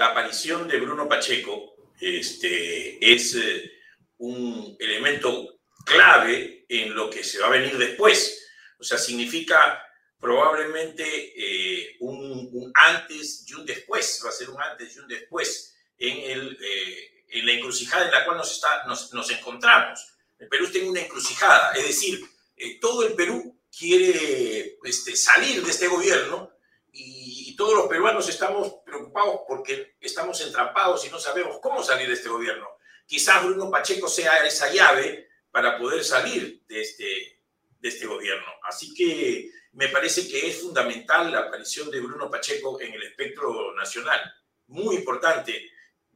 aparición de Bruno Pacheco este, es eh, un elemento clave en lo que se va a venir después. O sea, significa probablemente eh, un, antes y un después, va a ser un antes y un después en, el, eh, en la encrucijada en la cual nos, está, nos, nos, encontramos. El Perú está en una encrucijada, es decir, eh, todo el Perú quiere este, salir de este gobierno y, y, todos los peruanos estamos preocupados porque estamos entrampados y no sabemos cómo salir de este gobierno. Quizás Bruno Pacheco sea esa llave para poder salir de este, de este gobierno. Así que me parece que es fundamental la aparición de Bruno Pacheco en el espectro nacional. Muy importante.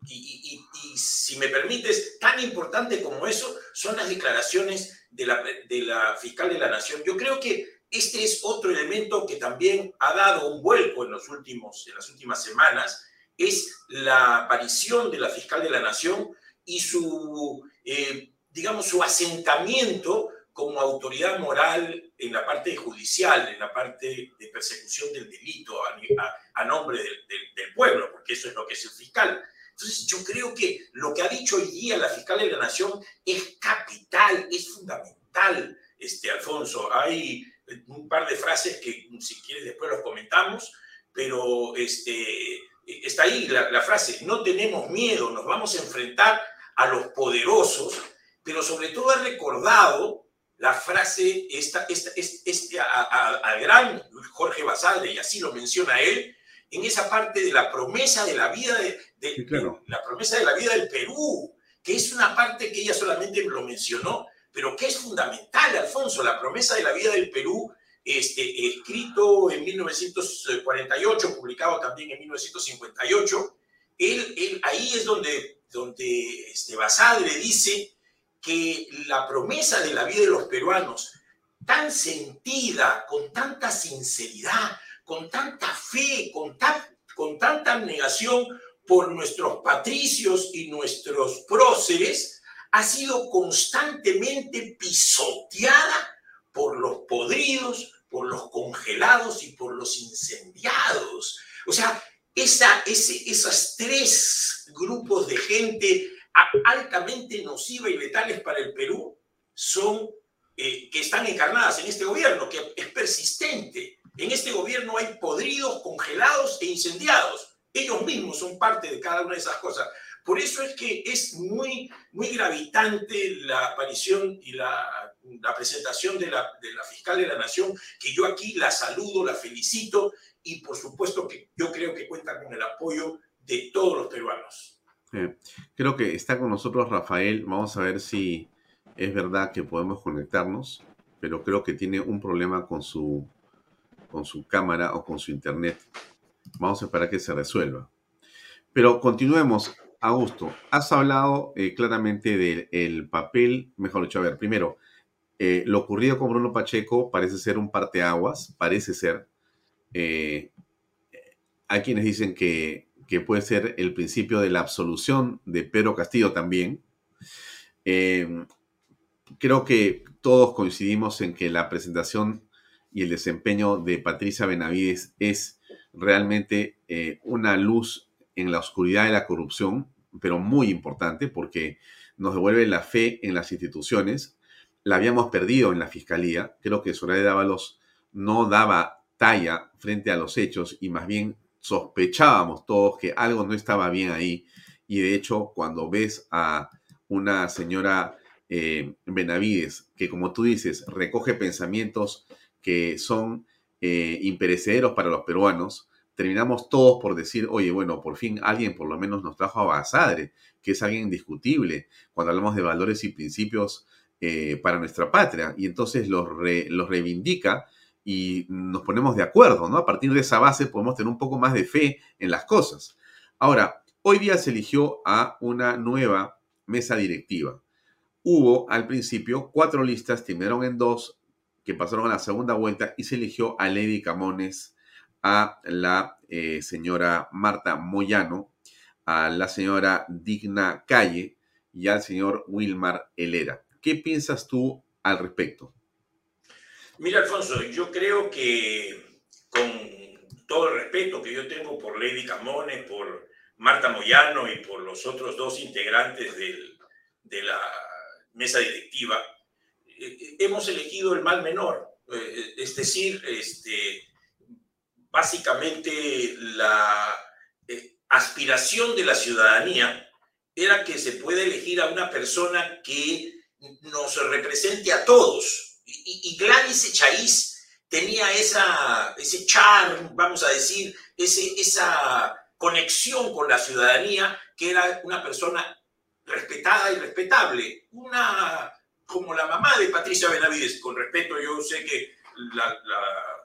Y, si me permites, tan importante como eso son las declaraciones de la, de la fiscal de la Nación. Yo creo que este es otro elemento que también ha dado un vuelco en, los últimos, en las últimas semanas, es la aparición de la fiscal de la Nación y su, eh, digamos, su asentamiento como autoridad moral en la parte judicial, en la parte de persecución del delito a, nombre del, pueblo, porque eso es lo que es el fiscal. Entonces, yo creo que lo que ha dicho hoy día la fiscal de la Nación es capital, es fundamental, este, Alfonso. Hay un par de frases que, si quieres, después los comentamos, pero este, está ahí la, la frase, no tenemos miedo, nos vamos a enfrentar a los poderosos, pero sobre todo ha recordado la frase, esta, esta, este, al gran Jorge Basalde, y así lo menciona él, en esa parte de la promesa de la vida de, la promesa de la vida del Perú, que es una parte que ella solamente lo mencionó, pero que es fundamental, Alfonso, la promesa de la vida del Perú, este, escrito en 1948, publicado también en 1958, él, él ahí es donde, donde este, Basadre dice que la promesa de la vida de los peruanos, tan sentida, con tanta sinceridad, con tanta fe, con, con tanta abnegación por nuestros patricios y nuestros próceres, ha sido constantemente pisoteada por los podridos, por los congelados y por los incendiados. O sea, esa, esos tres grupos de gente altamente nociva y letales para el Perú son eh, que están encarnadas en este gobierno, que es persistente. En este gobierno hay podridos, congelados e incendiados. Ellos mismos son parte de cada una de esas cosas. Por eso es que es muy, muy gravitante la aparición y la, presentación de la, de la fiscal de la Nación, que yo aquí la saludo, la felicito y por supuesto que yo creo que cuenta con el apoyo de todos los peruanos. Eh, creo que está con nosotros Rafael. Vamos a ver si es verdad que podemos conectarnos, pero creo que tiene un problema con su, con su cámara o con su internet. Vamos a esperar que se resuelva. Pero continuemos. Augusto, has hablado eh, claramente del papel, mejor dicho, a ver, primero, eh, lo ocurrido con Bruno Pacheco parece ser un parteaguas, parece ser. hay quienes dicen que que puede ser el principio de la absolución de Pedro Castillo también. Eh, creo que todos coincidimos en que la presentación y el desempeño de Patricia Benavides es realmente eh, una luz en la oscuridad de la corrupción, pero muy importante porque nos devuelve la fe en las instituciones. La habíamos perdido en la fiscalía. Creo que Soraya Dávalos no daba talla frente a los hechos y más bien sospechábamos todos que algo no estaba bien ahí. Y de hecho, cuando ves a una señora eh, Benavides, que como tú dices, recoge pensamientos que son eh, imperecederos para los peruanos, terminamos todos por decir, oye, bueno, por fin alguien por lo menos nos trajo a Basadre, que es alguien indiscutible cuando hablamos de valores y principios eh, para nuestra patria. Y entonces los, los reivindica y nos ponemos de acuerdo, ¿no? A partir de esa base podemos tener un poco más de fe en las cosas. Ahora, hoy día se eligió a una nueva mesa directiva. Hubo al principio cuatro listas, terminaron en dos, que pasaron a la segunda vuelta y se eligió a Lady Camones, a la eh, señora Marta Moyano, a la señora Digna Calle y al señor Wilmar Helera. ¿Qué piensas tú al respecto? Mira, Alfonso, yo creo que con todo el respeto que yo tengo por Lady Camones, por Marta Moyano y por los otros dos integrantes de la mesa directiva, eh, eh, hemos elegido el mal menor. Eh, es decir, este, básicamente la aspiración de la ciudadanía era que se puede elegir a una persona que nos represente a todos, y, Gladys Echaíz tenía esa, ese charm, vamos a decir, ese, esa conexión con la ciudadanía, que era una persona respetada y respetable, una como la mamá de Patricia Benavides, con respeto, yo sé que la,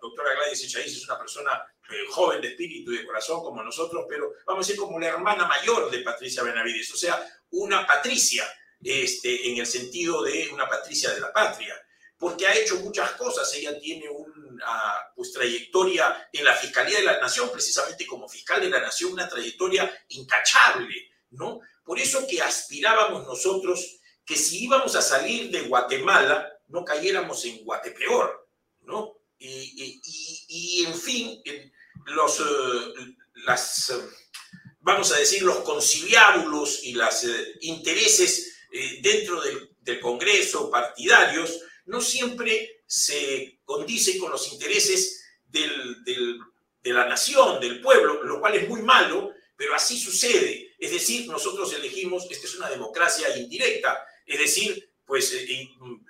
doctora Gladys Echaíz es una persona eh, joven de espíritu y de corazón como nosotros, pero vamos a decir como la hermana mayor de Patricia Benavides, o sea, una Patricia, este, en el sentido de una Patricia de la patria porque ha hecho muchas cosas. Ella tiene una pues, trayectoria en la Fiscalía de la Nación, precisamente como fiscal de la Nación, una trayectoria intachable, ¿no? Por eso que aspirábamos nosotros que si íbamos a salir de Guatemala, no cayéramos en Guatepeor, ¿no? Y, en fin, los, eh, las, eh, vamos a decir, los conciliábulos y los eh, intereses dentro del, del Congreso partidarios no siempre se condice con los intereses de la nación, del pueblo, lo cual es muy malo, pero así sucede. Es decir, nosotros elegimos, esta es una democracia indirecta, es decir, pues eh, mm,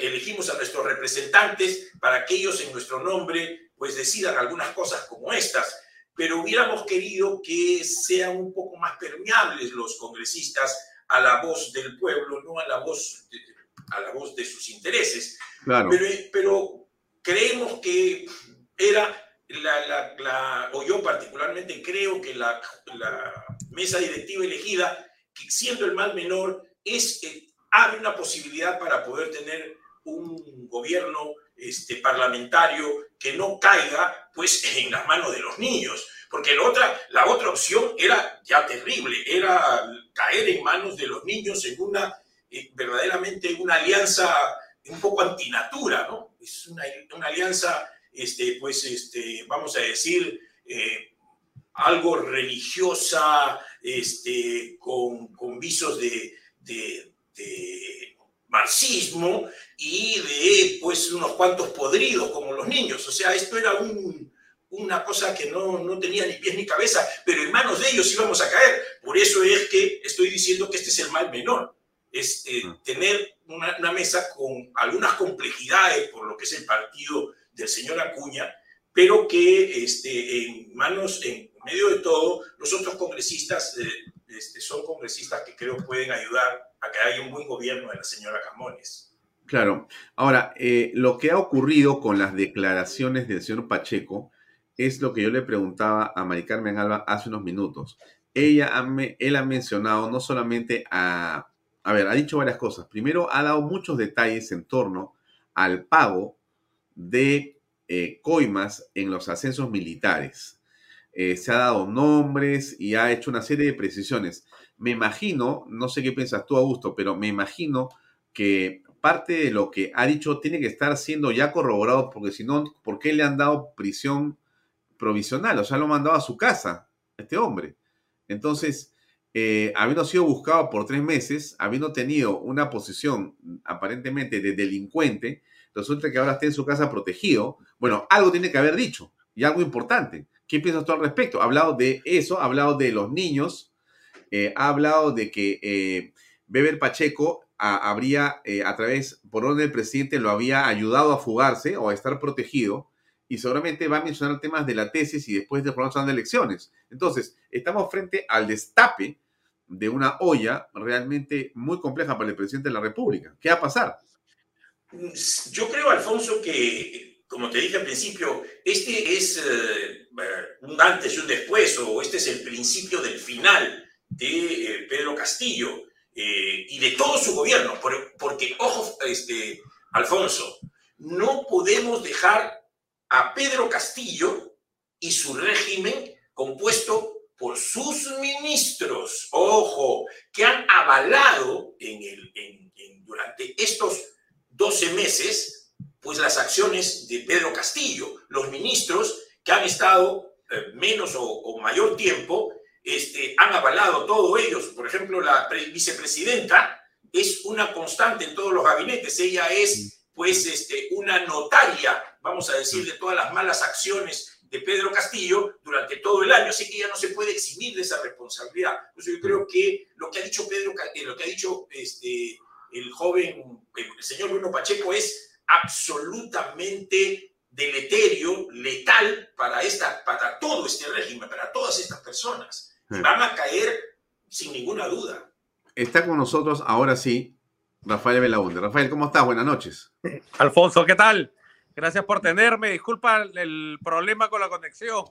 elegimos a nuestros representantes para que ellos en nuestro nombre pues decidan algunas cosas como estas, pero hubiéramos querido que sean un poco más permeables los congresistas a la voz del pueblo, no a la voz a la voz de sus intereses. Pero, pero creemos que era la, la, o yo particularmente creo que la, la, mesa directiva elegida, que siendo el mal menor, es, eh, abre una posibilidad para poder tener un gobierno este, parlamentario que no caiga pues en las manos de los niños. Porque la otra, la otra opción era ya terrible, era caer en manos de los niños en una verdaderamente una alianza un poco antinatura, ¿no? Es una, alianza, este, pues, este, vamos a decir, eh, algo religiosa, este, con, con visos de, de, marxismo y de, pues, unos cuantos podridos como los niños. O sea, esto era un, una cosa que no, no, tenía ni pies ni cabeza, pero en manos de ellos íbamos a caer. Por eso es que estoy diciendo que este es el mal menor es eh, mm. tener una, mesa con algunas complejidades por lo que es el partido del señor Acuña, pero que este, en manos, en medio de todo, los otros congresistas eh, este, son congresistas que creo pueden ayudar a que haya un buen gobierno de la señora Camones. Claro. Ahora, eh, lo que ha ocurrido con las declaraciones del señor Pacheco es lo que yo le preguntaba a Mari Carmen Alba hace unos minutos. Ella, él ha mencionado no solamente a a ver, ha dicho varias cosas. Primero, ha dado muchos detalles en torno al pago de eh, coimas en los ascensos militares. Eh, se ha dado nombres y ha hecho una serie de precisiones. Me imagino, no sé qué piensas tú, Augusto, pero me imagino que parte de lo que ha dicho tiene que estar siendo ya corroborado, porque si no, ¿por qué le han dado prisión provisional? O sea, lo han mandado a su casa, este hombre. Entonces, eh, habiendo sido buscado por tres meses, habiendo tenido una posición aparentemente de delincuente, resulta que ahora está en su casa protegido. Bueno, algo tiene que haber dicho y algo importante. ¿Qué piensas tú al respecto? Ha hablado de eso, ha hablado de los niños, eh, ha hablado de que eh, Beber Pacheco habría, a través, por orden del presidente, lo había ayudado a fugarse o a estar protegido y seguramente va a mencionar temas de la tesis y después de formar de elecciones. Entonces, estamos frente al destape de una olla realmente muy compleja para el presidente de la República. ¿Qué va a pasar? Yo creo, Alfonso, que, como te dije al principio, este es eh, un antes y un después, o este es el principio del final de eh, Pedro Castillo eh, y de todo su gobierno, porque, ojo, este, Alfonso, no podemos dejar a Pedro Castillo y su régimen compuesto por sus ministros, ojo, que han avalado en el, durante estos 12 meses, pues las acciones de Pedro Castillo, los ministros que han estado eh, menos o, mayor tiempo, este, han avalado todo ellos. Por ejemplo, la vicepresidenta es una constante en todos los gabinetes. Ella es, pues, este, una notaria, vamos a decir, de todas las malas acciones de Pedro Castillo durante todo el año, así que ya no se puede eximir de esa responsabilidad. Entonces yo creo que lo que ha dicho Pedro, eh, lo que ha dicho este, el joven, el señor Bruno Pacheco es absolutamente deleterio, letal para, esta, para todo este régimen, para todas estas personas. Van a caer sin ninguna duda. Está con nosotros ahora sí Rafael Belaunde. Rafael, ¿cómo estás? Buenas noches. Alfonso, ¿qué tal? Gracias por tenerme. Disculpa el problema con la conexión.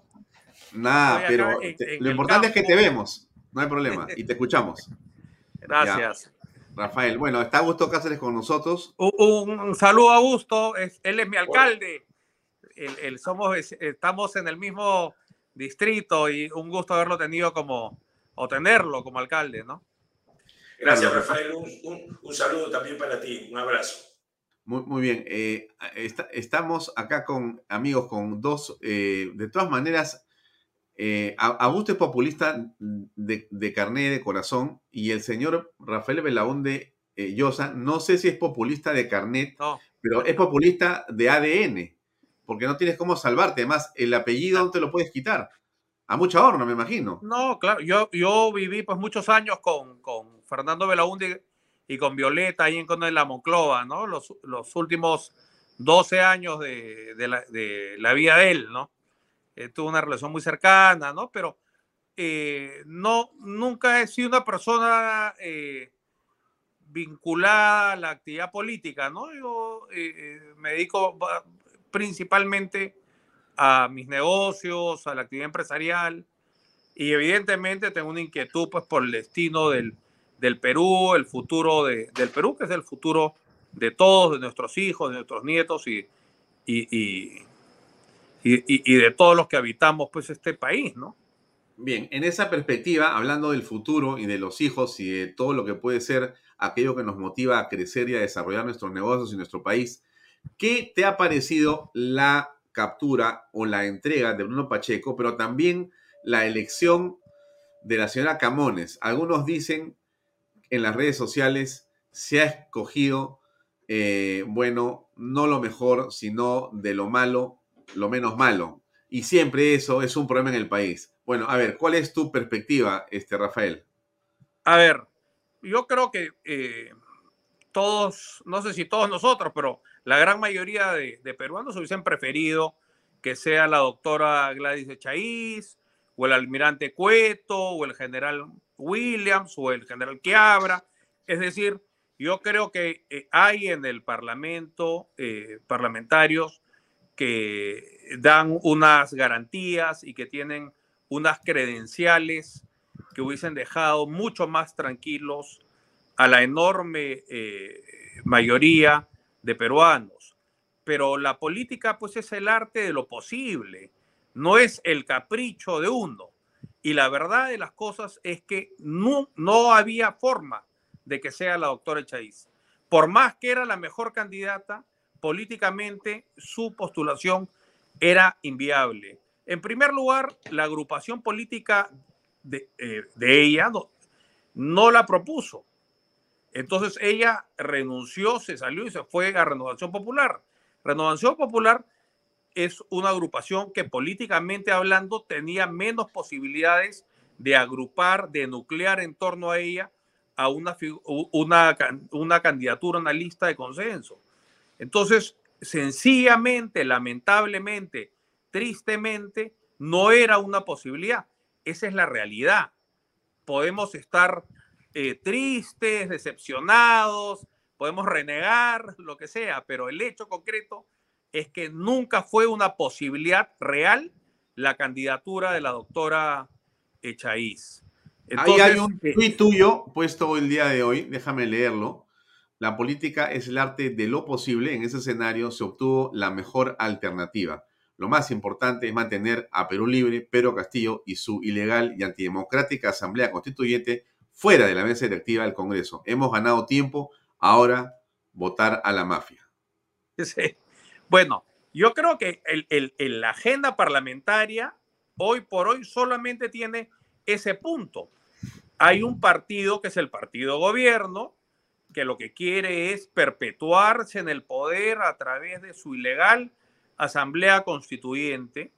Nada, pero lo importante es que te vemos. No hay problema. Y te escuchamos. Gracias. Rafael, bueno, está Augusto Cáceres con nosotros. Un, saludo a Augusto, él es mi alcalde. El, somos, estamos en el mismo distrito y un gusto haberlo tenido como, o tenerlo como alcalde, ¿no? Gracias, Rafael. Un, saludo también para ti. Un abrazo. Muy, muy bien. Eh, estamos acá con amigos, con dos, eh, de todas maneras, eh, Augusto es populista de, de carné de corazón y el señor Rafael Belaunde eh, Llosa, no sé si es populista de carnet, pero es populista de ADN, porque no tienes cómo salvarte. Además, el apellido no te lo puedes quitar. A mucha horno, me imagino. No, claro. Yo, yo viví pues muchos años con, con Fernando Belaunde y con Violeta ahí en de la Monclova, ¿no? Los, los últimos 12 años de, de, la, de la vida de él, ¿no? Eh, tuvo una relación muy cercana, ¿no? Pero eh, no, nunca he sido una persona eh, vinculada a la actividad política, ¿no? Yo me dedico principalmente a mis negocios, a la actividad empresarial y evidentemente tengo una inquietud pues por el destino del, del Perú, el futuro de, del Perú, que es el futuro de todos, de nuestros hijos, de nuestros nietos y, y, y, de todos los que habitamos pues este país, ¿no? Bien, en esa perspectiva, hablando del futuro y de los hijos y de todo lo que puede ser aquello que nos motiva a crecer y a desarrollar nuestros negocios y nuestro país, ¿qué te ha parecido la captura o la entrega de Bruno Pacheco, pero también la elección de la señora Camones? Algunos dicen en las redes sociales se ha escogido, eh, bueno, no lo mejor, sino de lo malo lo menos malo. Y siempre eso es un problema en el país. Bueno, a ver, ¿cuál es tu perspectiva, este, Rafael? A ver, yo creo que eh, todos, no sé si todos nosotros, pero la gran mayoría de, peruanos hubiesen preferido que sea la doctora Gladys Echaíz, o el almirante Cueto, o el general Williams, o el general Quiabra. Es decir, yo creo que eh, hay en el Parlamento eh, parlamentarios que dan unas garantías y que tienen unas credenciales que hubiesen dejado mucho más tranquilos a la enorme eh, mayoría de peruanos. Pero la política pues es el arte de lo posible, no es el capricho de uno. Y la verdad de las cosas es que no, no había forma de que sea la doctora Chaiz. Por más que era la mejor candidata, políticamente su postulación era inviable. En primer lugar, la agrupación política de, eh, ella no, la propuso. Entonces ella renunció, se salió y se fue a Renovación Popular. Renovación Popular es una agrupación que políticamente hablando tenía menos posibilidades de agrupar, de nuclear en torno a ella a una, una, una candidatura, una lista de consenso. Entonces, sencillamente, lamentablemente, tristemente, no era una posibilidad. Esa es la realidad. Podemos estar eh, tristes, decepcionados, podemos renegar, lo que sea, pero el hecho concreto es que nunca fue una posibilidad real la candidatura de la doctora Echaíz. Ahí hay un eh, tuit tuyo puesto el día de hoy, déjame leerlo. La política es el arte de lo posible. En ese escenario se obtuvo la mejor alternativa. Lo más importante es mantener a Perú libre, Pedro Castillo y su ilegal y antidemocrática Asamblea Constituyente fuera de la mesa directiva del Congreso. Hemos ganado tiempo, ahora votar a la mafia. Sí. Bueno, yo creo que la agenda parlamentaria hoy por hoy solamente tiene ese punto. Hay un partido que es el partido gobierno, que lo que quiere es perpetuarse en el poder a través de su ilegal asamblea constituyente.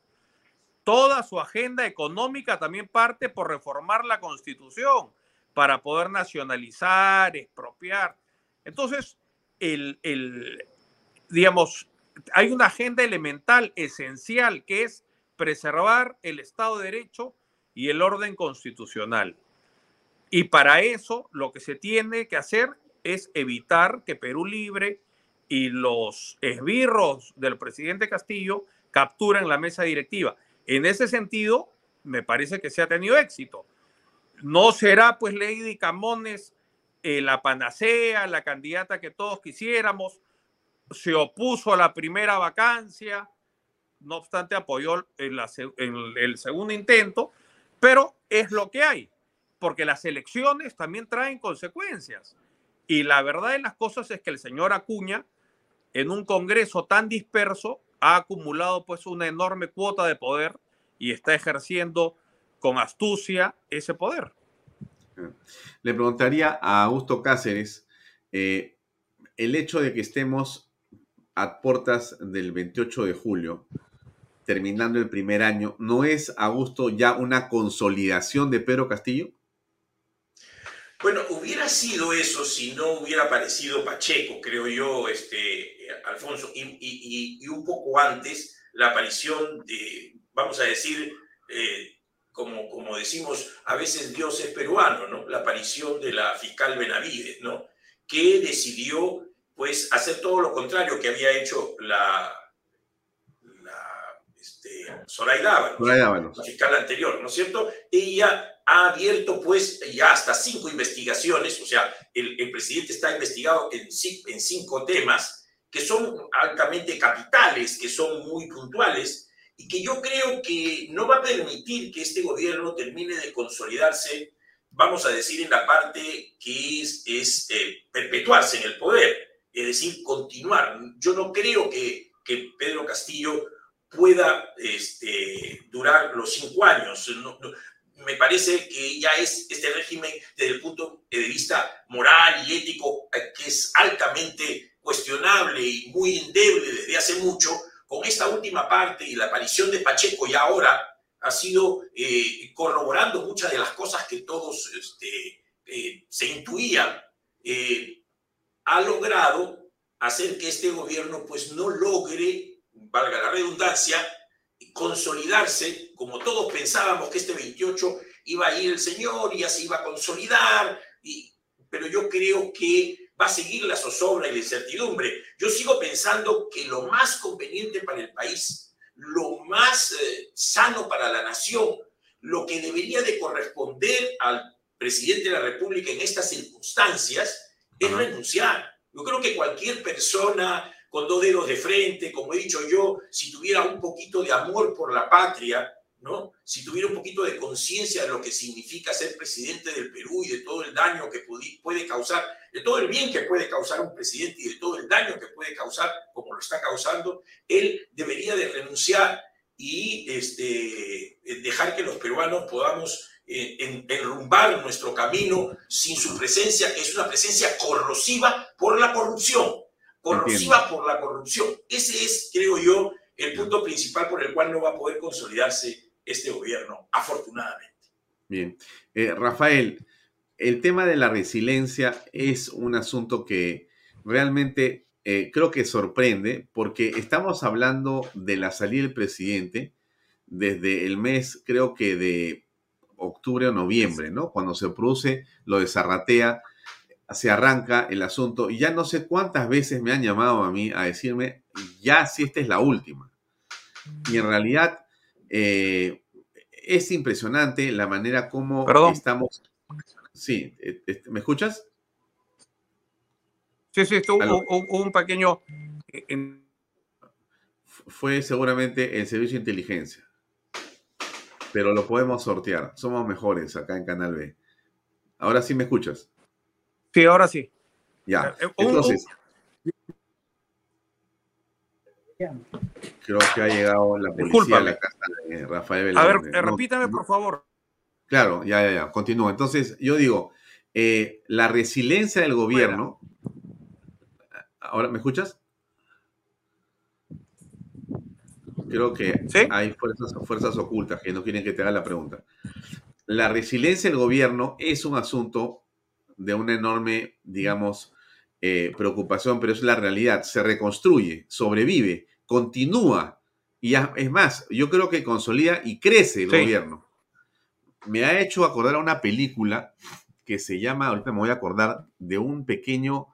Toda su agenda económica también parte por reformar la constitución para poder nacionalizar, expropiar. Entonces, el, digamos, hay una agenda elemental, esencial, que es preservar el Estado de Derecho y el orden constitucional. Y para eso lo que se tiene que hacer es evitar que Perú Libre y los esbirros del presidente Castillo capturen la mesa directiva. En ese sentido, me parece que se ha tenido éxito. No será pues Lady Camones eh, la panacea, la candidata que todos quisiéramos, se opuso a la primera vacancia, no obstante apoyó el segundo intento, pero es lo que hay, porque las elecciones también traen consecuencias. Y la verdad de las cosas es que el señor Acuña, en un Congreso tan disperso, ha acumulado pues una enorme cuota de poder y está ejerciendo con astucia ese poder. Le preguntaría a Augusto Cáceres, eh, el hecho de que estemos a puertas del 28 de julio, terminando el primer año, ¿no es, Augusto, ya una consolidación de Pedro Castillo? Bueno, hubiera sido eso si no hubiera aparecido Pacheco, creo yo, este, Alfonso, y, un poco antes la aparición de, vamos a decir, eh, como, como decimos, a veces Dios es peruano, ¿no? La aparición de la fiscal Benavides, ¿no? Que decidió, pues, hacer todo lo contrario que había hecho la, la este, Zoraida la fiscal anterior, ¿no es cierto? Ella ha abierto pues ya hasta cinco investigaciones, o sea, el, presidente está investigado en, en cinco temas que son altamente capitales, que son muy puntuales y que yo creo que no va a permitir que este gobierno termine de consolidarse, vamos a decir, en la parte que es, es eh, perpetuarse en el poder, es decir, continuar. Yo no creo que, que Pedro Castillo pueda este, durar los cinco años. No, me parece que ya es este régimen desde el punto de vista moral y ético eh, que es altamente cuestionable y muy endeble desde hace mucho, con esta última parte y la aparición de Pacheco y ahora ha sido eh, corroborando muchas de las cosas que todos este, eh, se intuían, ha logrado hacer que este gobierno pues no logre, valga la redundancia, consolidarse, como todos pensábamos que este 28 iba a ir el Señor y ya se iba a consolidar, y, pero yo creo que va a seguir la zozobra y la incertidumbre. Yo sigo pensando que lo más conveniente para el país, lo más eh, sano para la nación, lo que debería de corresponder al presidente de la República en estas circunstancias es renunciar. Yo creo que cualquier persona con dos dedos de frente, como he dicho yo, si tuviera un poquito de amor por la patria, ¿no? Si tuviera un poquito de conciencia de lo que significa ser presidente del Perú y de todo el daño que puede causar, de todo el bien que puede causar un presidente y de todo el daño que puede causar, como lo está causando, él debería de renunciar y este, dejar que los peruanos podamos eh, enrumbar nuestro camino sin su presencia, que es una presencia corrosiva por la corrupción corrosiva por la corrupción. Ese es, creo yo, el punto principal por el cual no va a poder consolidarse este gobierno, afortunadamente. Bien. Eh, Rafael, el tema de la resiliencia es un asunto que realmente eh, creo que sorprende porque estamos hablando de la salida del presidente desde el mes, creo que de octubre o noviembre, ¿no? Cuando se produce lo de Zarratea, se arranca el asunto y ya no sé cuántas veces me han llamado a mí a decirme, ya si esta es la última. Y en realidad eh, es impresionante la manera como estamos... Sí, eh, este, ¿me escuchas? Sí, sí, estuvo un, pequeño... Eh, Fue seguramente el servicio de inteligencia, pero lo podemos sortear. Somos mejores acá en Canal B. Ahora sí me escuchas. Sí, ahora sí. Ya. Entonces, Creo que ha llegado la policía a la casa de Rafael A ver, repítame, por favor. Claro, ya, ya, ya. Continúo. Entonces, yo digo, eh, la resiliencia del gobierno. ¿Ahora me escuchas? Creo que hay fuerzas, fuerzas ocultas que no quieren que te haga la pregunta. La resiliencia del gobierno es un asunto de una enorme, digamos, eh, preocupación, pero es la realidad. Se reconstruye, sobrevive continúa. Y es más, yo creo que consolida y crece el gobierno. Me ha hecho acordar a una película que se llama, ahorita me voy a acordar, de un pequeño,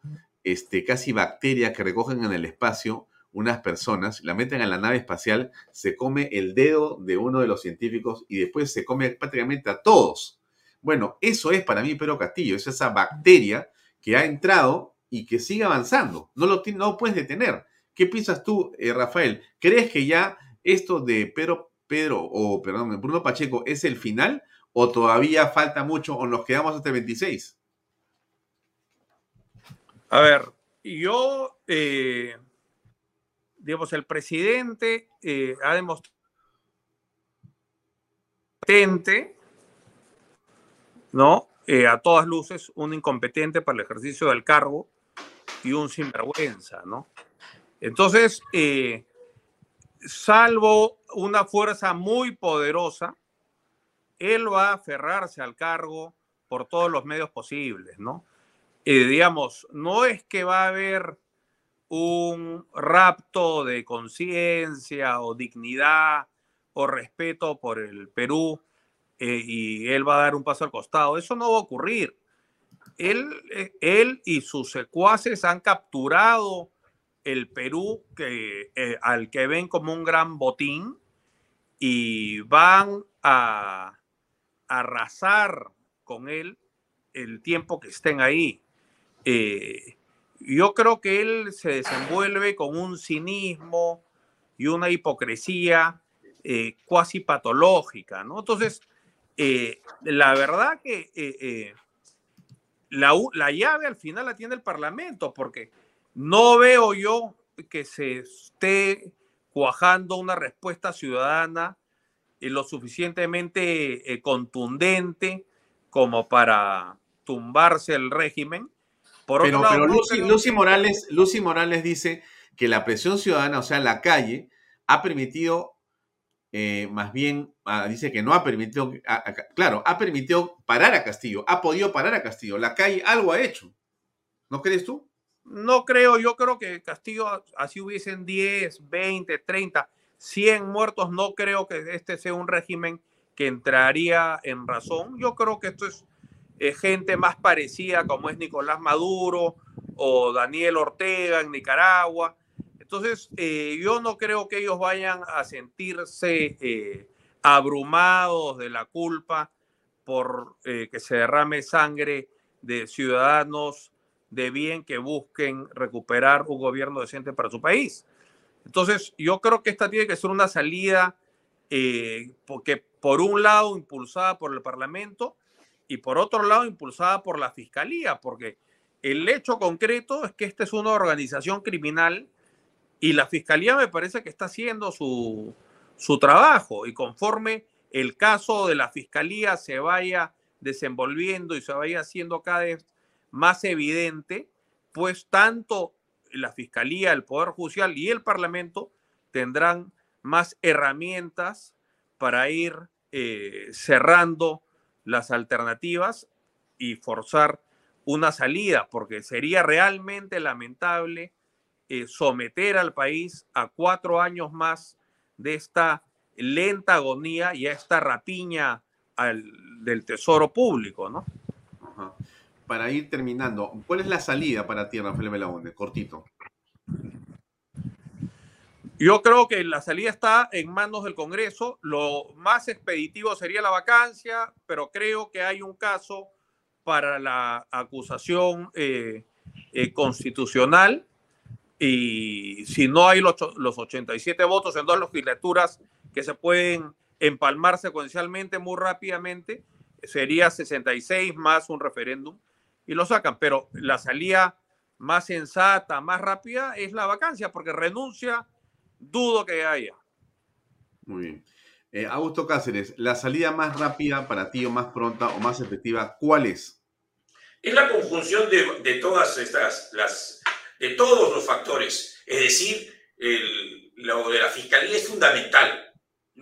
este, casi bacteria que recogen en el espacio unas personas, la meten en la nave espacial, se come el dedo de uno de los científicos y después se come prácticamente a todos. Bueno, eso es para mí Pedro Castillo, es esa bacteria que ha entrado y que sigue avanzando. No lo, no puedes detener. ¿Qué piensas tú, eh, Rafael? ¿Crees que ya esto de Pedro, Pedro, o perdón, Bruno Pacheco es el final o todavía falta mucho o nos quedamos hasta el 26? A ver, yo, eh, digamos, el presidente eh, ha demostrado ¿no? a todas luces, un incompetente para el ejercicio del cargo y un sinvergüenza, ¿no? Entonces, eh, salvo una fuerza muy poderosa, él va a aferrarse al cargo por todos los medios posibles, ¿no? Eh, digamos, no es que va a haber un rapto de conciencia o dignidad o respeto por el Perú eh, y él va a dar un paso al costado. Eso no va a ocurrir. Él, él y sus secuaces han capturado el Perú que, eh, al que ven como un gran botín y van a, arrasar con él el tiempo que estén ahí. Eh, yo creo que él se desenvuelve con un cinismo y una hipocresía eh, cuasi patológica, ¿no? Entonces, la verdad que la, la llave al final la tiene el Parlamento, porque no veo yo que se esté cuajando una respuesta ciudadana eh, lo suficientemente eh, contundente como para tumbarse el régimen. Por pero, otro lado, Lucy, Morales, Lucy Morales dice que la presión ciudadana, o sea, la calle, ha permitido, eh, más bien, ah, dice que no ha permitido, claro, ha permitido parar a Castillo, ha podido parar a Castillo. La calle algo ha hecho. ¿No crees tú? No creo, yo creo que Castillo, así hubiesen 10, 20, 30, 100 muertos, no creo que este sea un régimen que entraría en razón. Yo creo que esto es eh, gente más parecida como es Nicolás Maduro o Daniel Ortega en Nicaragua. Entonces, eh, yo no creo que ellos vayan a sentirse eh, abrumados de la culpa por que se derrame sangre de ciudadanos de bien que busquen recuperar un gobierno decente para su país. Entonces, yo creo que esta tiene que ser una salida eh, porque por un lado impulsada por el Parlamento y por otro lado impulsada por la Fiscalía, porque el hecho concreto es que esta es una organización criminal y la Fiscalía me parece que está haciendo su, su trabajo. Y conforme el caso de la Fiscalía se vaya desenvolviendo y se vaya haciendo cada vez más evidente, pues tanto la Fiscalía, el Poder Judicial y el Parlamento tendrán más herramientas para ir eh, cerrando las alternativas y forzar una salida, porque sería realmente lamentable eh, someter al país a cuatro años más de esta lenta agonía y a esta rapiña del tesoro público, ¿no? Para ir terminando, ¿cuál es la salida para ti, Rafael Belaunde? Cortito. Yo creo que la salida está en manos del Congreso. Lo más expeditivo sería la vacancia, pero creo que hay un caso para la acusación eh, eh, constitucional y si no hay los, los 87 votos en dos legislaturas que se pueden empalmar secuencialmente muy rápidamente, sería 66 más un referéndum y lo sacan. Pero la salida más sensata, más rápida es la vacancia, porque renuncia dudo que haya. Muy bien. Eh, Augusto Cáceres, la salida más rápida para ti o más pronta o más efectiva, ¿cuál es? Es la conjunción de, todas estas, las, de todos los factores. Es decir, lo de la fiscalía es fundamental.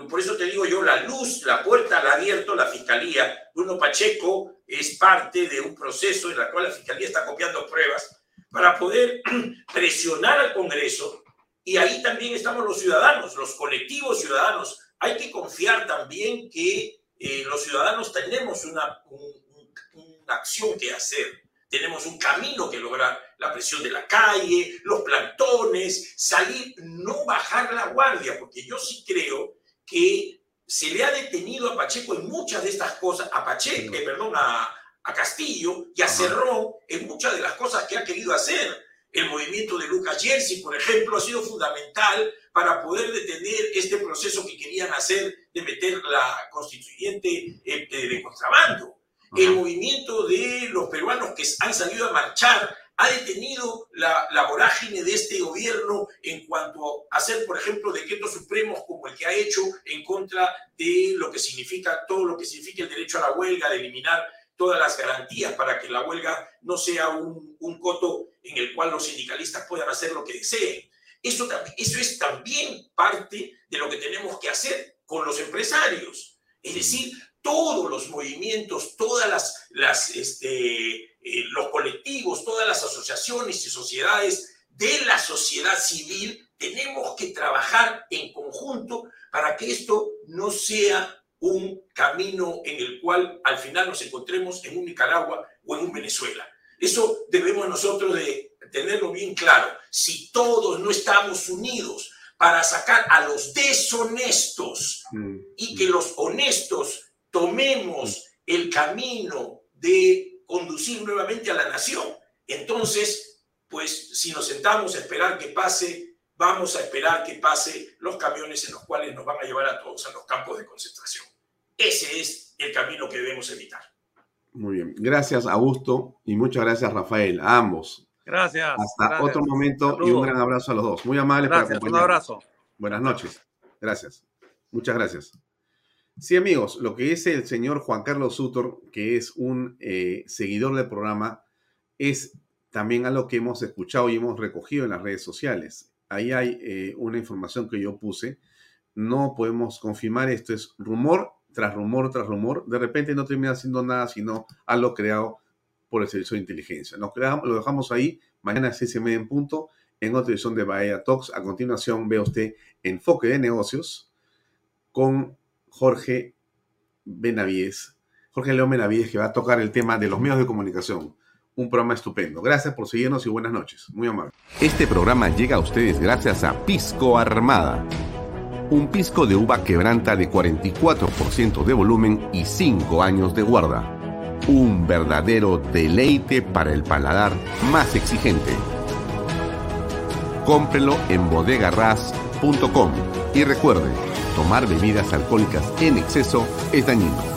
Por eso te digo yo, la luz, la puerta la ha abierto la fiscalía. Bruno Pacheco es parte de un proceso en el cual la fiscalía está copiando pruebas para poder presionar al Congreso y ahí también estamos los ciudadanos, los colectivos ciudadanos. Hay que confiar también que eh, los ciudadanos tenemos una, una acción que hacer, tenemos un camino que lograr, la presión de la calle, los plantones, salir, no bajar la guardia, porque yo sí creo que se le ha detenido a Pacheco en muchas de estas cosas, a Pacheco, eh, perdón, a, a Castillo y a Cerrón en muchas de las cosas que ha querido hacer el movimiento de Lucas Jersey, por ejemplo, ha sido fundamental para poder detener este proceso que querían hacer de meter la constituyente eh, de contrabando. El movimiento de los peruanos que han salido a marchar ha detenido la, la, vorágine de este gobierno en cuanto a hacer, por ejemplo, decretos supremos como el que ha hecho en contra de lo que significa, todo lo que significa el derecho a la huelga, de eliminar todas las garantías para que la huelga no sea un, coto en el cual los sindicalistas puedan hacer lo que deseen. Eso, eso es también parte de lo que tenemos que hacer con los empresarios. Es decir, todos los movimientos, todas las, las este, eh, los colectivos, todas las asociaciones y sociedades de la sociedad civil, tenemos que trabajar en conjunto para que esto no sea un camino en el cual al final nos encontremos en un Nicaragua o en un Venezuela. Eso debemos nosotros de tenerlo bien claro. Si todos no estamos unidos para sacar a los deshonestos mm. y que los honestos tomemos el camino de conducir nuevamente a la nación, entonces, pues si nos sentamos a esperar que pase, vamos a esperar que pase los camiones en los cuales nos van a llevar a todos a los campos de concentración. Ese es el camino que debemos evitar. Muy bien. Gracias, Augusto, y muchas gracias, Rafael, a ambos. Gracias. Hasta otro momento y un gran abrazo a los dos. Muy amables gracias, Un abrazo. Buenas noches. Gracias. Muchas gracias. Sí, amigos, lo que dice el señor Juan Carlos Sutor, que es un eh, seguidor del programa, es también algo que hemos escuchado y hemos recogido en las redes sociales. Ahí hay eh, una información que yo puse. No podemos confirmar, esto es rumor tras rumor tras rumor, de repente no termina haciendo nada sino algo creado por el servicio de inteligencia. Nos lo dejamos ahí, mañana es ese medio en punto, en otra edición de Bahía Talks. A continuación ve usted Enfoque de Negocios con Jorge Benavides, Jorge León Benavides, que va a tocar el tema de los medios de comunicación. Un programa estupendo. Gracias por seguirnos y buenas noches. Muy amable. Este programa llega a ustedes gracias a Pisco Armada un pisco de uva quebranta de 44% de volumen y 5 años de guarda. Un verdadero deleite para el paladar más exigente. Cómprelo en bodegarras.com y recuerde, tomar bebidas alcohólicas en exceso es dañino.